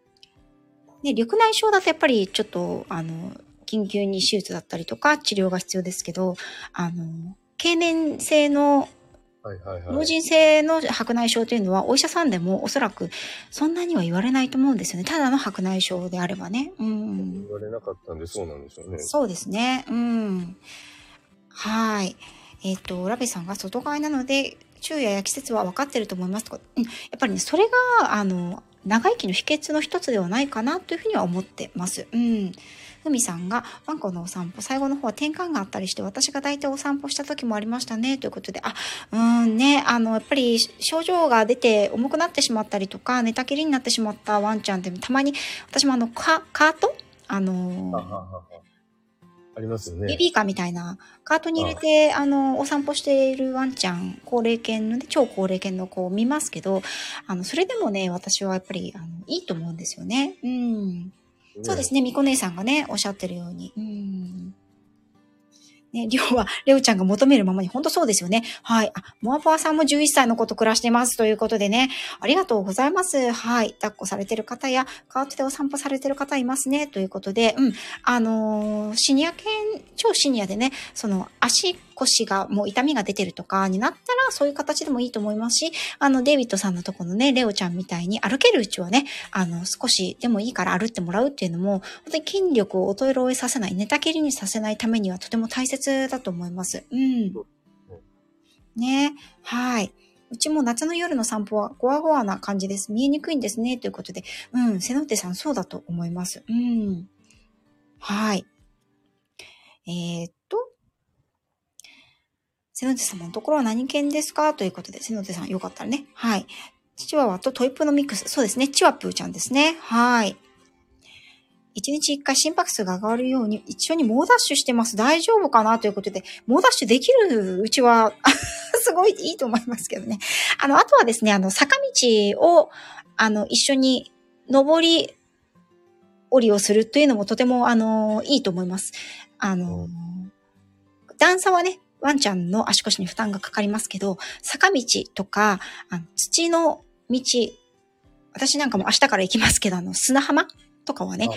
で、緑内障だとやっぱりちょっと、あの、緊急に手術だったりとか治療が必要ですけど、あの、経年性の。老人性の白内障というのはお医者さんでもおそらくそんなには言われないと思うんですよね。ただの白内障であればね。うん言。われなかったんでそうなんでしょうね。そうですね。うん。はい。えっ、と、ラベさんが外側なので、昼夜や季節は分かってると思いますとか、うん、やっぱりね、それが、あの、長生きの秘訣の一つではないかなというふうには思ってます。うん。ふみさんが、ワンコのお散歩、最後の方は転換があったりして、私が大体お散歩した時もありましたね、ということで、あ、うんね、あの、やっぱり症状が出て重くなってしまったりとか、寝たきりになってしまったワンちゃんって、たまに、私もあの、カカート？あのありますよね。ベビーカーみたいな、カートに入れて、あの、お散歩しているワンちゃん、高齢犬のね、超高齢犬の子を見ますけど、あの、それでもね、私はやっぱり、あの、いいと思うんですよね。うん。そうですね、みこ姉さんがね、おっしゃってるように。うん。ね、りょうは、レオちゃんが求めるままに、本当そうですよね。はい。あ、モアパワさんも11歳の子と暮らしてます。ということでね。ありがとうございます。はい。抱っこされてる方や、川手でお散歩されてる方いますね。ということで、うん。あのーシニア犬、超シニアでね、その、足腰がもう痛みが出てるとかになったら、そういう形でもいいと思いますし、あの、デイビッドさんのとこのね、レオちゃんみたいに歩けるうちはね、あの、少しでもいいから歩ってもらうっていうのも、本当に筋力を衰えさせない、寝たきりにさせないためにはとても大切だと思います。うん。ねはい。うちも夏の夜の散歩はゴワゴワな感じです。見えにくいんですね。ということで。うん。瀬ノ手さんそうだと思います。うん。はい。えー。瀬ノ手様のところは何犬ですか？ということで、瀬ノ手さんよかったらね。はい。チワワとトイプのミックス。そうですね。チワプーちゃんですね。はい。一日一回心拍数が上がるように一緒に猛ダッシュしてます。大丈夫かな？ということで、猛ダッシュできるうちは、(laughs) すごいいいと思いますけどね。あの、あとはですね、あの、坂道を、あの、一緒に登り、降りをするというのもとても、あの、いいと思います。あの、段差はね、ワンちゃんの足腰に負担がかかりますけど、坂道とか、あの土の道、私なんかも明日から行きますけど、あの、砂浜とかはね、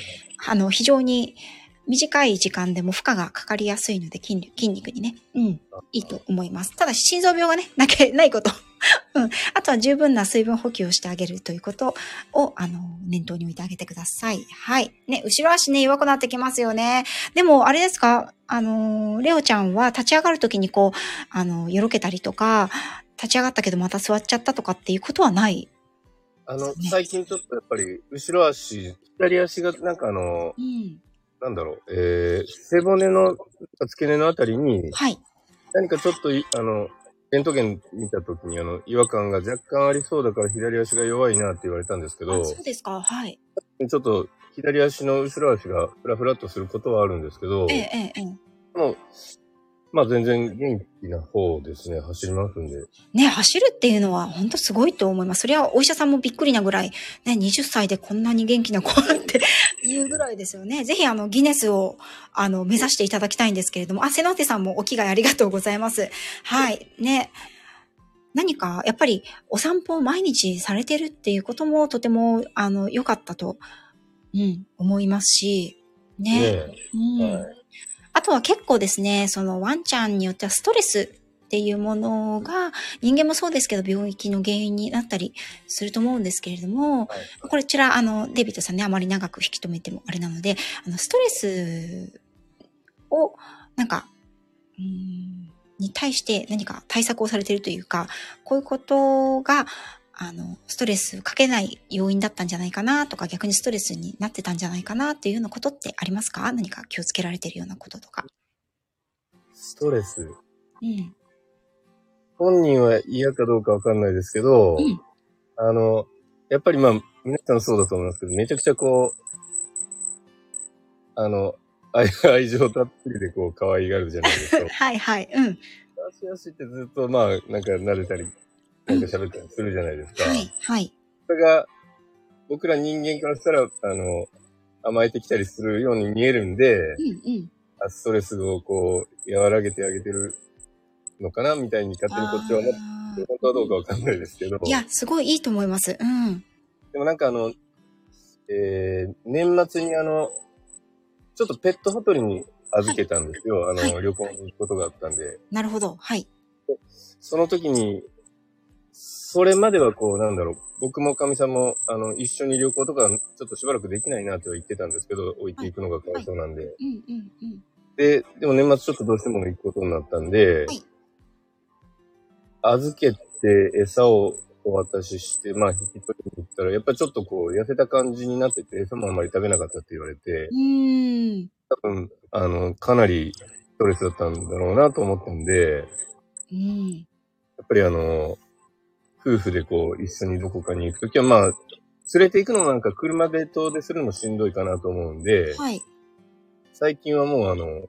あの、非常に短い時間でも負荷がかかりやすいので、筋力筋肉にね。うん。いいと思います。ただし、心臓病がね、(laughs) なけ、ないこと。(laughs) うん。あとは十分な水分補給をしてあげるということを、あの、念頭に置いてあげてください。はい。ね、後ろ足ね、弱くなってきますよね。でも、あれですか？あの、レオちゃんは立ち上がるときにこう、あの、よろけたりとか、立ち上がったけどまた座っちゃったとかっていうことはない？あの、ね最近ちょっとやっぱり、後ろ足、左足がなんかあの、うん。なんだろう、えー、背骨の付け根のあたりに、はい。何かちょっとい、あの、レントゲン見たときにあの、違和感が若干ありそうだから左足が弱いなって言われたんですけど、あそうですか。はい。ちょっと左足の後ろ足がフラフラっとすることはあるんですけど、ええ、ええ、ええ。もう、まあ全然元気な方ですね、走りますんで。ね、走るっていうのは本当すごいと思います。それはお医者さんもびっくりなぐらい、ね、20歳でこんなに元気な子っていうぐらいですよね。(laughs) ぜひあの、ギネスを、あの、目指していただきたいんですけれども、あ、瀬野手さんもお着替えありがとうございます。はい。ね。何か、やっぱりお散歩を毎日されてるっていうこともとても、あの、良かったと、うん、思いますし、ね。ねうんはいあとは結構ですね、そのワンちゃんによってはストレスっていうものが人間もそうですけど病気の原因になったりすると思うんですけれども、はい。これちら、あの、デイビッドさんね、あまり長く引き止めてもあれなので、あの、ストレスを、なんか、うーん、に対して何か対策をされているというか、こういうことが、あの、ストレスかけない要因だったんじゃないかなとか、逆にストレスになってたんじゃないかなっていうようなことってありますか？何か気をつけられているようなこととか。ストレス？うん。本人は嫌かどうかわかんないですけど、うんあの、やっぱりまあ、皆さんそうだと思いますけど、めちゃくちゃこう、あの、愛 (laughs) 愛情たっぷりでこう、可愛がるじゃないですか。(laughs) はいはい。うん。よしよしってずっとまあ、なんか慣れたり、なんか喋ったりするじゃないですか。はいはい。それが、僕ら人間からしたら、あの、甘えてきたりするように見えるんで、うんうん。あストレスをこう、和らげてあげてるのかな、みたいに勝手にこっちは思って、あ本当はどうかわかんないですけど。ーいや、すごいいいと思います。うん。でもなんかあの、えー、年末にあの、ちょっとペットホテルに預けたんですよ。あの、は旅行に行くことがあったんで。なるほど。はい。その時に、それまではこう、なんだろう、僕もかみさんも、あの、一緒に旅行とか、ちょっとしばらくできないなとは言ってたんですけど、置いていくのがかわいそうなんで。うんうんうん。で、でも年末ちょっとどうしても行くことになったんで、はい預けて餌をお渡しして、まあ引き取りに行ったら、やっぱりちょっとこう、痩せた感じになってて、餌もあんまり食べなかったって言われて。多分、あの、かなりストレスだったんだろうなと思ったんで、うん。やっぱりあの、夫婦でこう、一緒にどこかに行くときは、まあ、連れて行くのもなんか車で遠出するのもしんどいかなと思うんで、はい。最近はもうあの、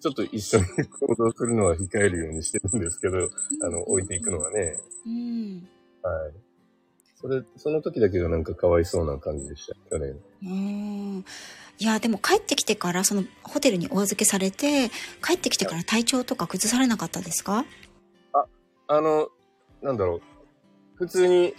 ちょっと一緒に行動するのは控えるようにしてるんですけど、あの、置いていくのはね。うん。はい。それ、その時だけがなんかかわいそうな感じでした、去年。うーん。いや、でも帰ってきてから、そのホテルにお預けされて、帰ってきてから体調とか崩されなかったですか？あの、なんだろう。普通に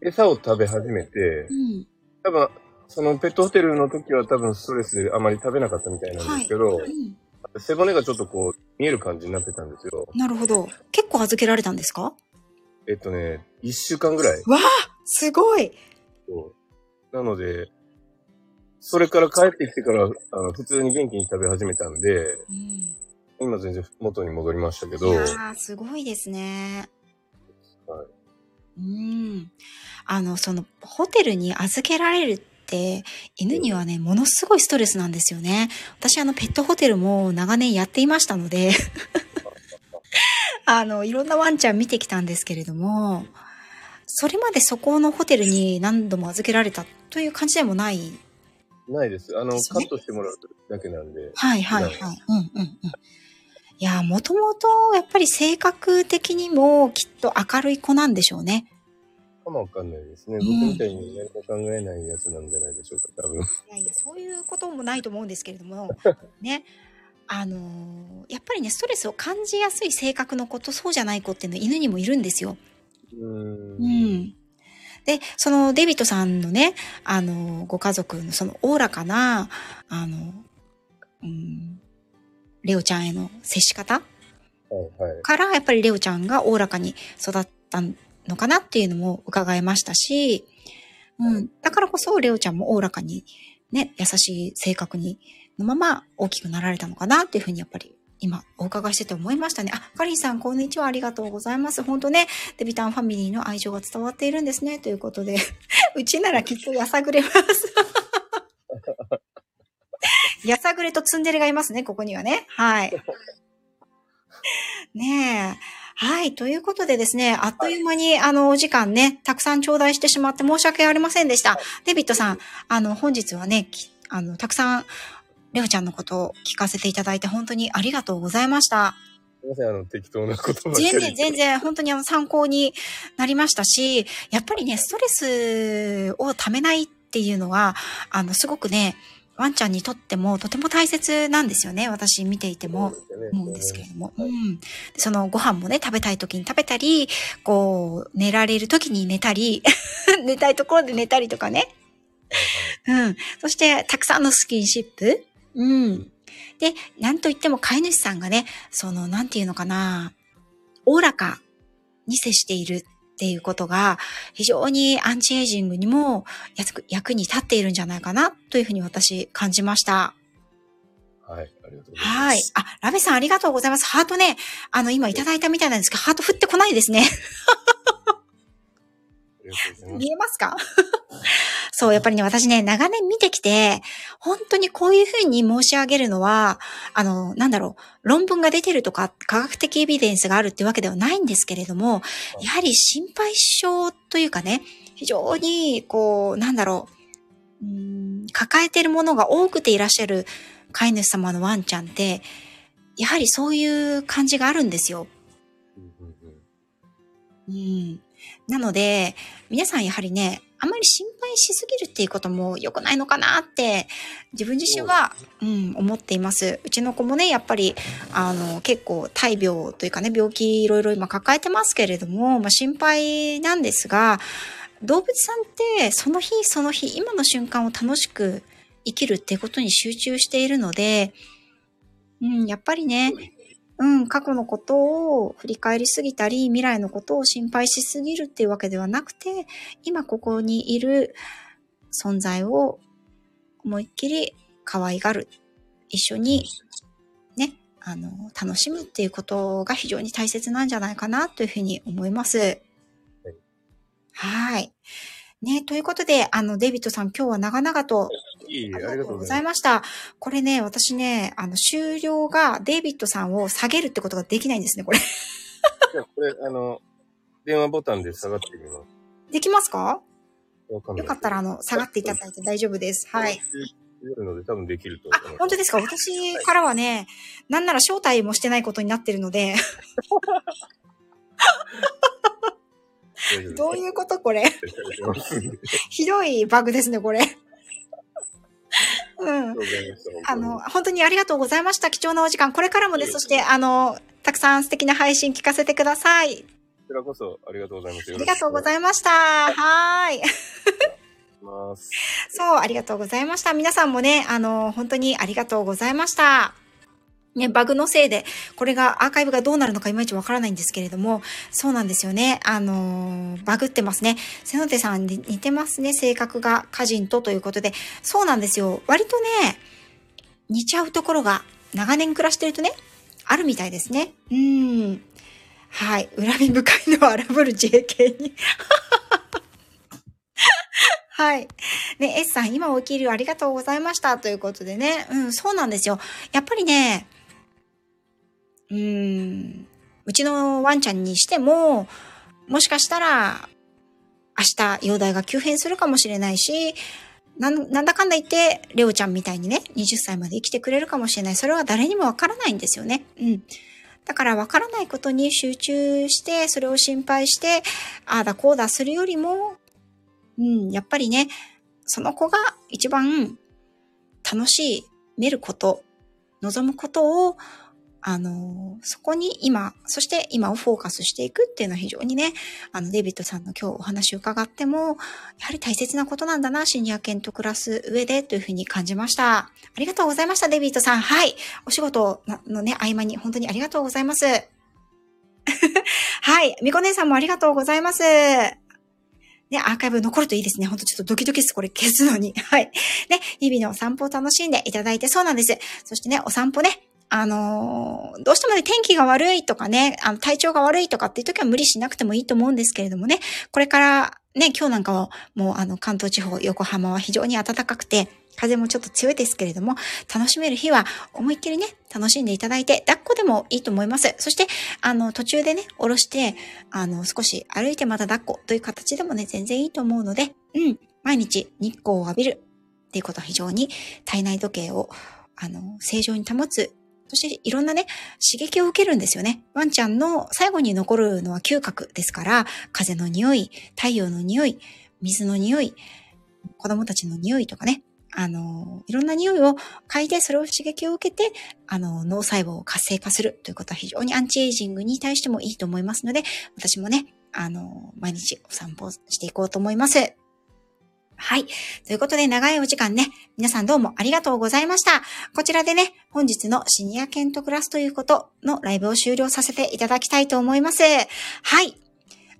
餌を食べ始めてう、ん。多分、そのペットホテルの時は多分ストレスであまり食べなかったみたいなんですけど、うん。背骨がちょっとこう、見える感じになってたんですよ。なるほど。結構預けられたんですか？えっとね、一週間ぐらい。わあすごいなので、それから帰ってきてから、あの、普通に元気に食べ始めたんで、うん。今全然元に戻りましたけいど、やー、すごいですね。はいうん。あの、その、ホテルに預けられるって、犬にはね、ものすごいストレスなんですよね。私、あの、ペットホテルも長年やっていましたので、(laughs) あの、いろんなワンちゃん見てきたんですけれども、それまでそこのホテルに何度も預けられたという感じでもない。ないです。あの、ねカットしてもらうだけなんで、はいはいはい。普うんうんうん。いや、もともと、やっぱり性格的にもきっと明るい子なんでしょうね。かもわかんないですね。ん僕みたいに何も考えないやつなんじゃないでしょうか、多分。いやいや、そういうこともないと思うんですけれども、(laughs) ね。あのーやっぱりね、ストレスを感じやすい性格の子とそうじゃない子っていうのは犬にもいるんですよ。うーん。うん。で、そのデビットさんのね、あの、ご家族のそのおおらかな、あの、うん、レオちゃんへの接し方？から、やっぱりレオちゃんがおおらかに育ったのかなっていうのも伺えましたし、うん。だからこそ、レオちゃんもおおらかに、ね、優しい性格に、のまま大きくなられたのかなっていうふうにやっぱり今お伺いしてて思いましたね。あ、カリンさん、こんにちは。ありがとうございます。本当ね、デビタンファミリーの愛情が伝わっているんですね。ということで、(laughs) うちならきっとやさぐれます。やさぐれとツンデレがいますね、ここにはね。はい。(laughs) ねえ。はい。ということでですね、あっという間に、あの、お時間ね、たくさん頂戴してしまって申し訳ありませんでした。デビットさん、あの、本日はね、きあの、たくさん、レオちゃんのことを聞かせていただいて本当にありがとうございました。すいません、あの、適当なことばっかり全然、全然、本当にあの参考になりましたし、やっぱりね、ストレスをためないっていうのは、あの、すごくね、ワンちゃんにとってもとても大切なんですよね。私見ていても。思うんですけれども。はいうん。そのご飯もね、食べたい時に食べたり、こう、寝られる時に寝たり、(laughs) 寝たいところで寝たりとかね。うん。そして、たくさんのスキンシップ。うん。で、なんといっても飼い主さんがね、その、なんていうのかな、おおらかに接しているっていうことが、非常にアンチエイジングにも役役に立っているんじゃないかな、というふうに私感じました。はい、ありがとうございます。はい。あ、ラベさんありがとうございます。ハートね、あの、今いただいたみたいなんですけど、ハート降ってこないですね。す。(laughs) 見えますか？そう、やっぱりね、私ね、長年見てきて、本当にこういうふうに申し上げるのは、あの、なんだろう、論文が出てるとか、科学的エビデンスがあるってわけではないんですけれども、やはり心配性というかね、非常に、こう、なんだろう、うーん抱えてるものが多くていらっしゃる飼い主様のワンちゃんって、やはりそういう感じがあるんですよ。うん。なので、皆さんやはりね、あまり心配しすぎるっていうことも良くないのかなって、自分自身は、うん、思っています。うちの子もね、やっぱり、あの、結構大病というかね、病気いろいろ今抱えてますけれども、まあ心配なんですが、動物さんってその日その日、今の瞬間を楽しく生きるってことに集中しているので、うん、やっぱりね、うん、過去のことを振り返りすぎたり、未来のことを心配しすぎるっていうわけではなくて、今ここにいる存在を思いっきり可愛がる。一緒にね、あの、楽しむっていうことが非常に大切なんじゃないかなというふうに思います。はい。ね、ということで、あの、デイビッドさん今日は長々といいえ、あありがとうございました。これね、私ね、あの、終了がデイビッドさんを下げるってことができないんですね、これ。す。じゃあこれ、あの、電話ボタンで下がってみます。できますか？よかったら、あの、下がっていただいて大丈夫です。はい。。るので多分できるとあ思います。、本当ですか？私からはね、なんなら招待もしてないことになってるので。どういうこと？これひどいバグですね、これ。うん。あの、本当にありがとうございました。貴重なお時間。これからもね、そして、あの、たくさん素敵な配信聞かせてください。こちらこそありがとうございます。ありがとうございいました。はーい。ます。そう、ありがとうございました。皆さんもね、あの、本当にありがとうございました。ね、バグのせいで、これが、アーカイブがどうなるのかいまいちわからないんですけれども、そうなんですよね。あのーバグってますね。瀬野手さんに似てますね。性格が歌人とということで。そうなんですよ。割とね、似ちゃうところが、長年暮らしてるとね、あるみたいですね。うん。はい。恨み深いのを荒ぶる JK に。(laughs) はい。ね、S さん、今起きるありがとうございました。ということでね。うん、そうなんですよ。やっぱりね、うん、うちのワンちゃんにしても、もしかしたら、明日、容体が急変するかもしれないし、なんなんだかんだ言って、レオちゃんみたいにね、20歳まで生きてくれるかもしれない。それは誰にもわからないんですよね。うん。だからわからないことに集中して、それを心配して、ああだこうだするよりも、うん、やっぱりね、その子が一番楽しい、見ること、望むことを、あの、そこに今、そして今をフォーカスしていくっていうのは非常にね、あの、デビッドさんの今日お話を伺っても、やはり大切なことなんだな、シニア犬と暮らす上でというふうに感じました。ありがとうございました、デビッドさん。はい。お仕事のね、合間に本当にありがとうございます。(laughs) はい。みこ姉さんもありがとうございます。ね、アーカイブ残るといいですね。ほんとちょっとドキドキです。これ消すのに。はい。ね、日々のお散歩を楽しんでいただいてそうなんです。そしてね、お散歩ね、あのーどうしてもね、天気が悪いとかね、あの、体調が悪いとかっていう時は無理しなくてもいいと思うんですけれどもね、これからね、今日なんかはもうあの、関東地方、横浜は非常に暖かくて、風もちょっと強いですけれども、楽しめる日は思いっきりね、楽しんでいただいて、抱っこでもいいと思います。そして、あの、途中でね、下ろして、あの、少し歩いてまた抱っこという形でもね、全然いいと思うので、うん、毎日日光を浴びるっていうことは非常に体内時計を、あの、正常に保つ。そしていろんなね、刺激を受けるんですよね。ワンちゃんの最後に残るのは嗅覚ですから、風の匂い、太陽の匂い、水の匂い、子供たちの匂いとかね、あの、いろんな匂いを嗅いでそれを刺激を受けて、あの、脳細胞を活性化するということは非常にアンチエイジングに対してもいいと思いますので、私もね、あの、毎日お散歩していこうと思います。はい。ということで、長いお時間ね、皆さんどうもありがとうございました。こちらでね、本日のシニアケントクラスということのライブを終了させていただきたいと思います。はい。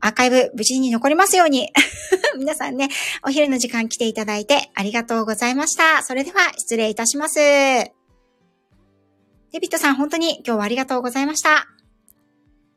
アーカイブ無事に残りますように。(laughs) 皆さんね、お昼の時間来ていただいてありがとうございました。それでは失礼いたします。デビットさん本当に今日はありがとうございました。